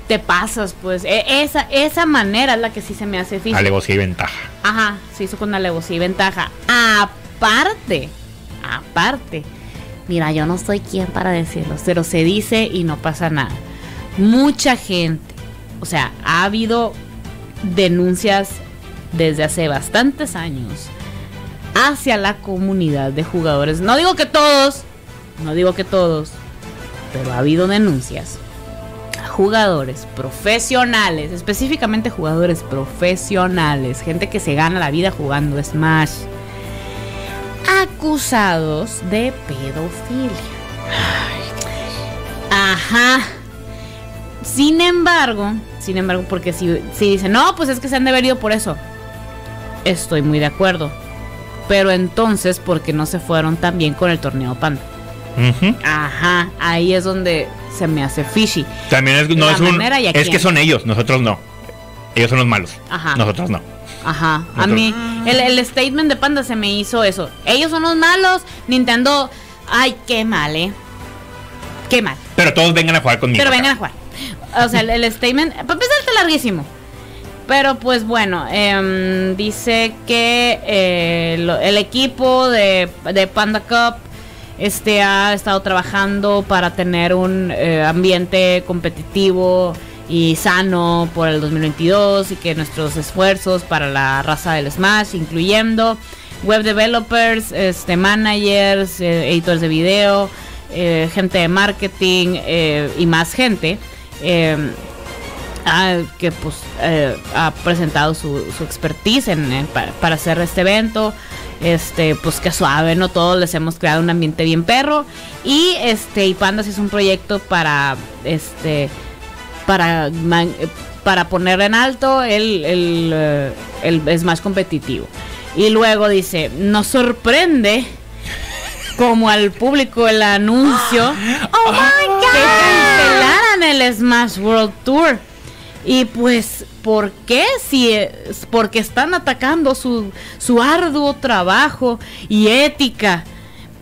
te pasas, pues. E- esa, esa manera es la que sí se me hace difícil. Alevosía y ventaja. Ajá, se hizo con alevosía y ventaja. Aparte, aparte. Mira, yo no soy quien para decirlo, pero se dice y no pasa nada. Mucha gente, o sea, ha habido denuncias desde hace bastantes años hacia la comunidad de jugadores. No digo que todos, no digo que todos, pero ha habido denuncias a jugadores profesionales, específicamente jugadores profesionales, gente que se gana la vida jugando Smash, acusados de pedofilia. Ajá. Sin embargo, sin embargo, porque si, si dicen, no, pues es que se han de haber ido por eso. Estoy muy de acuerdo. Pero entonces, ¿por qué no se fueron también con el torneo Panda? Ujú. Ajá, ahí es donde se me hace fishy. También es, no La es un. Es que son ellos, nosotros no. Ellos son los malos. Ajá. Nosotros no. Ajá, a mí el, el statement de Panda se me hizo eso. Ellos son los malos, Nintendo, ay, qué mal, eh. Qué mal. Pero todos vengan a jugar conmigo. Pero vengan a jugar. O sea, el, statement, para empezar, está larguísimo. Pero pues bueno, em, dice que eh, el equipo de, de Panda Cup este, ha estado trabajando para tener un eh, ambiente competitivo y sano por el 2022 y que nuestros esfuerzos para la raza del Smash, incluyendo web developers, este, managers, eh, editores de video, gente de marketing y más gente, eh, ah, que pues eh, ha presentado su, su expertise en, en- para, para hacer este evento. Este, pues que suave, ¿no? Todos les hemos creado un ambiente bien perro. Y este, y Pandas es un proyecto para este para man- para poner en alto el, el, eh, el Smash competitivo. Y luego dice, nos sorprende como al público el anuncio Oh my God. El Smash World Tour. Y pues, ¿por qué? Si es porque están atacando su, su arduo trabajo y ética.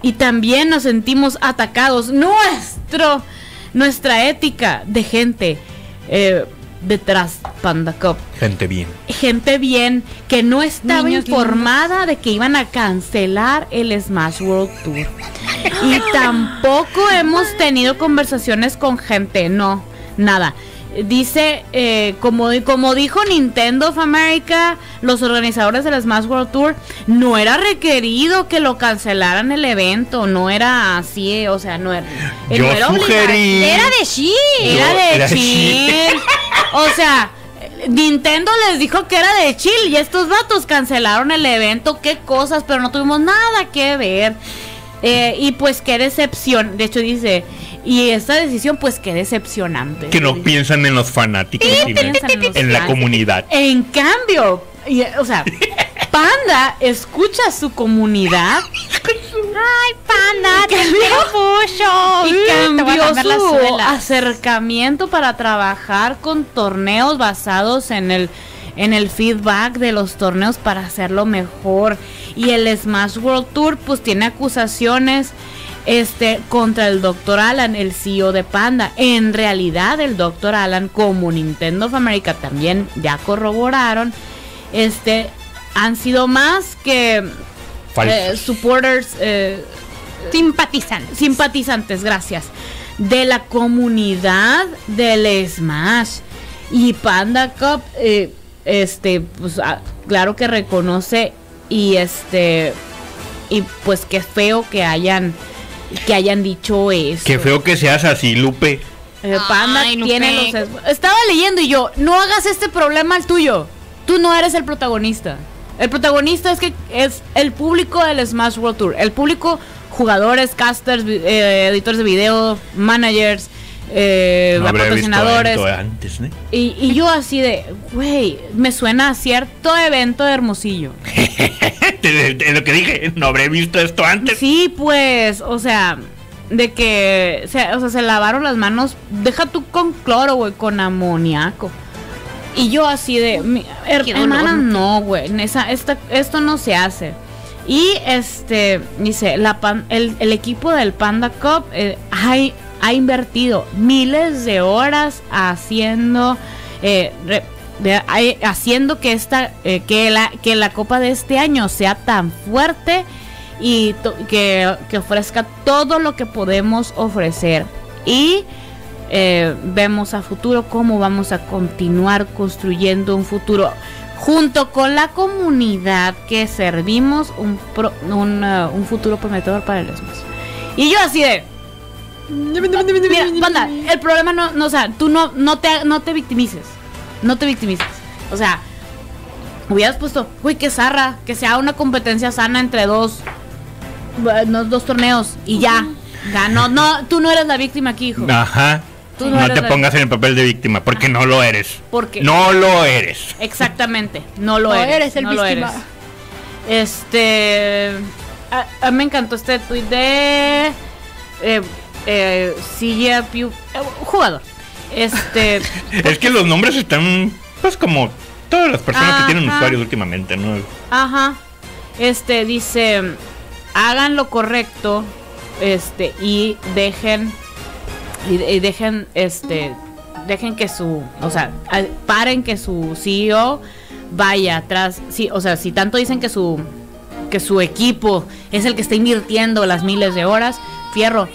Y también nos sentimos atacados. Nuestro, nuestra ética de gente eh, detrás Panda Cup Gente bien. gente bien que no estaba Niños informada de que iban a cancelar el Smash World Tour. Y tampoco hemos tenido conversaciones con gente, no, nada. Dice, eh, como, como dijo Nintendo of America, los organizadores del Smash World Tour, no era requerido que lo cancelaran el evento, no era así, o sea, no era... eh, Yo no era sugerí- obligatorio. Era de Shi. Era de era de chill. O sea, Nintendo les dijo que era de chill y estos vatos cancelaron el evento, qué cosas, pero no tuvimos nada que ver. Eh, y pues qué decepción, de hecho dice, y esta decisión pues qué decepcionante. Que no piensan en los fanáticos, sino piensan en los en la comunidad. En cambio, y, o sea, Panda escucha a su comunidad Ay, panda, te quiero mucho. y te voy a cambió su acercamiento para trabajar con torneos basados en el en el feedback de los torneos para hacerlo mejor y el Smash World Tour pues tiene acusaciones este contra el Dr. Alan, el CEO de Panda. En realidad el Dr. Alan como Nintendo of America también ya corroboraron este han sido más que eh, supporters eh, Simpatizan. simpatizantes, gracias, de la comunidad del Smash. Y Panda Cup, eh, este, pues ah, claro que reconoce y este, y pues qué feo que hayan, que hayan dicho eso. Qué feo que seas así, Lupe. Eh, Panda Ay, Lupe. tiene los... es- Estaba leyendo y yo, no hagas este problema al tuyo. Tú no eres el protagonista. El protagonista es que es el público del Smash World Tour. El público, jugadores, casters, eh, editores de video, managers, eh, No habré visto patrocinadores. antes, ¿eh? Y, y yo así de, güey, me suena a cierto evento de Hermosillo. De- de lo que dije, no habré visto esto antes. Sí, pues, o sea, de que, se, o sea, se lavaron las manos, deja tú con cloro, güey, con amoníaco. Y yo así de, mi- her- hermana, no, güey, esa, esta, esto no se hace. Y este, dice, la pan- el, el equipo del Panda Cup eh, hay- ha invertido miles de horas haciendo, eh, haciendo que esta, eh, que la, que la copa de este año sea tan fuerte y que, que ofrezca todo lo que podemos ofrecer. Y eh, vemos a futuro cómo vamos a continuar construyendo un futuro junto con la comunidad que servimos un, un, futuro prometedor para el Smash. Y yo así de... Mira, el problema no, no, o sea, tú no, no, te, no te victimices. No te victimices. O sea, hubieras puesto, uy, qué zarra, que sea una competencia sana entre dos, bueno, dos torneos y ya. Ya, no, no, tú no eres la víctima aquí, hijo. Ajá. Tú no no eres te pongas en el papel de víctima, porque no lo eres. Porque No lo eres. exactamente, no lo No eres. eres el no lo víctima. eres. Este, a, me encantó este tweet de eh, eh, CJ Pew- eh, jugador. Este, Es que los nombres están, pues, como todas las personas que tienen usuarios últimamente, ¿no? Ajá. Este dice, hagan lo correcto, este y dejen y, y dejen este dejen que su, o sea, paren que su CEO vaya atrás. Sí, o sea, si tanto dicen que su que su equipo es el que está invirtiendo las miles de horas, fierro,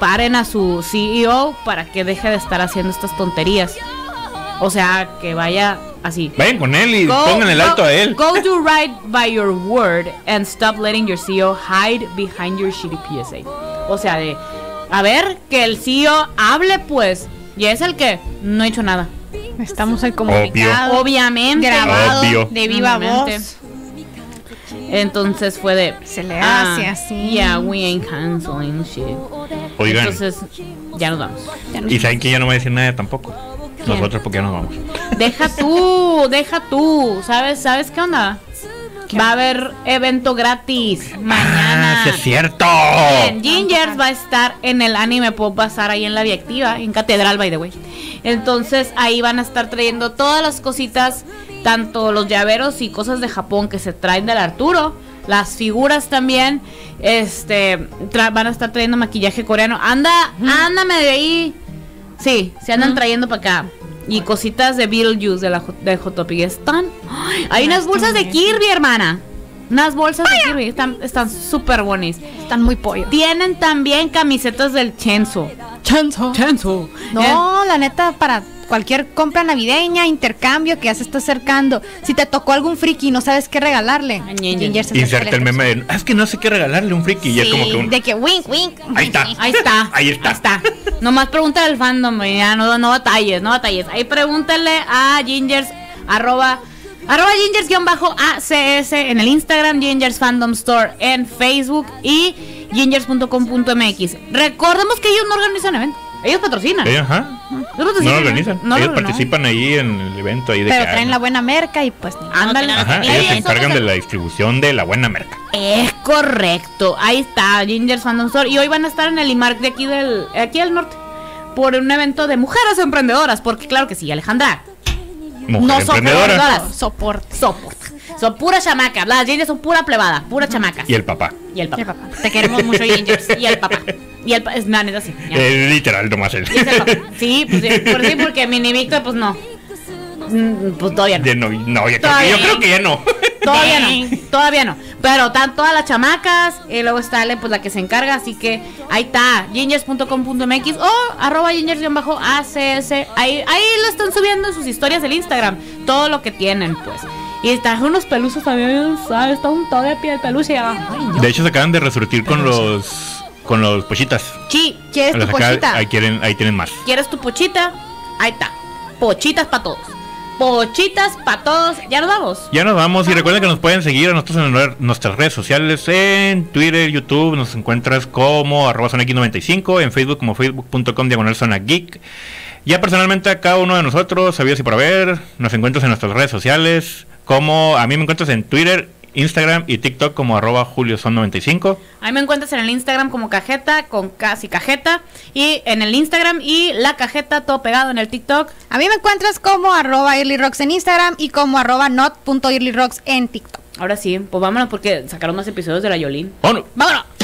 paren a su CEO para que deje de estar haciendo estas tonterías. O sea, que vaya así. Vayan con él y Go- pongan el alto go- a él. Go do right by your word and stop letting your CEO hide behind your shitty PSA. O sea, de, a ver, que el CEO hable pues. Y es el que no ha hecho nada. Estamos el comunicado Obviamente. grabado Obvio. de viva Obviamente. voz. Entonces fue de... Se le ah, hace así. Yeah, we ain't canceling shit. Oigan, Entonces, ya nos vamos. Ya no- y saben que ya no va a decir nada tampoco. Nosotros, porque ya nos vamos. Deja tú, deja tú. ¿Sabes, ¿sabes qué onda? Va a haber evento gratis mañana. Ah, sí es cierto. En Gingers va a estar en el anime Pop Bazar ahí en la Viactiva, en Catedral, by the way. Entonces ahí van a estar trayendo todas las cositas, tanto los llaveros y cosas de Japón que se traen del Arturo, las figuras también, este, van a estar trayendo maquillaje coreano. Anda, ándame de ahí. Sí, se andan trayendo para acá. Y cositas de Beetlejuice de la de Hot Topic. Están. ¡Ay! Hay unas bolsas de Kirby, hermana. Unas bolsas de Kirby. Están están súper bonitas. Están muy pollo. Tienen también camisetas del Chenzo. Chanzo. Chenzo. No, la neta, para cualquier compra navideña, intercambio que ya se está acercando. Si te tocó algún friki y no sabes qué regalarle, A Ginger. Ginger se Inserta acerca el meme de, "Ah, es que no sé qué regalarle a un friki. y es como que un... De que wink, wink. Ahí está. Ahí está. Ahí está. Ahí está. Nomás pregúntale al fandom, ya no, no batalles, no batalles. Ahí pregúntale a Gingers, arroba, arroba Gingers-ACS en el Instagram, Gingers Fandom Store en Facebook y gingers.com.mx. Recordemos que ellos no organizan evento, ellos patrocinan. Sí, ajá. Ellos No patrocinan, lo organizan. no, Ellos no, no. participan ahí en el evento ahí de Pero que, traen ah, la buena merca y pues Ándale. Ajá, Y ellos se encargan de la distribución de la buena merca. Es correcto, ahí está, Gingers Fandom Store. Y hoy van a estar en el IMARC de aquí del, aquí del norte. Por un evento de mujeres emprendedoras. Porque claro que sí, Alejandra. Mujer No son emprendedora. emprendedoras. Soporte. Soporta. Son puras chamacas. Las Gingers son pura plebada, pura chamacas. Y el papá. Y el papá. Sí, papá. Te queremos mucho, Gingers. Y el papá. Y el. Es la neta sí. ya. Eh, literal, nomás él. Sí, pues sí, por sí, porque Mini Víctor, pues no. Mm, Pues todavía no. De no, no, yo, creo que, Todavía yo no. creo que ya no. Todavía no, todavía no. Pero están todas las chamacas. Y luego está Ale, pues la que se encarga. Así que ahí está, gingers.com.mx o arroba gingers-acs. Ahí, ahí lo están subiendo en sus historias del Instagram. Todo lo que tienen, pues. Y están unos peluches también, ¿sabes? Está un todo de pie de peluche. Ay. De hecho, se acaban de resurtir con los con los pochitas. Sí, ¿Quieres tu pochita? ahí, quieren, ahí tienen más. ¿quieres tu pochita? Ahí está. Pochitas para todos. Pochitas para todos. Ya nos vamos. Ya nos vamos y recuerden que nos pueden seguir a nosotros en nue- nuestras redes sociales, en Twitter, YouTube, nos encuentras como arroba zonax95, en Facebook como facebook.com diagonal zona geek. Ya personalmente a cada uno de nosotros, sabidos y por haber, nos encuentras en nuestras redes sociales, como a mí me encuentras en Twitter, Instagram y TikTok como arroba julioson95. Ahí me encuentras en el Instagram como cajeta, con casi cajeta. Y en el Instagram y la cajeta todo pegado en el TikTok. A mí me encuentras como arroba earlyrocks en Instagram y como arroba not.earlyrocks en TikTok. Ahora sí, pues vámonos porque sacaron más episodios de la Yolín. ¡Vámonos! ¡Vámonos!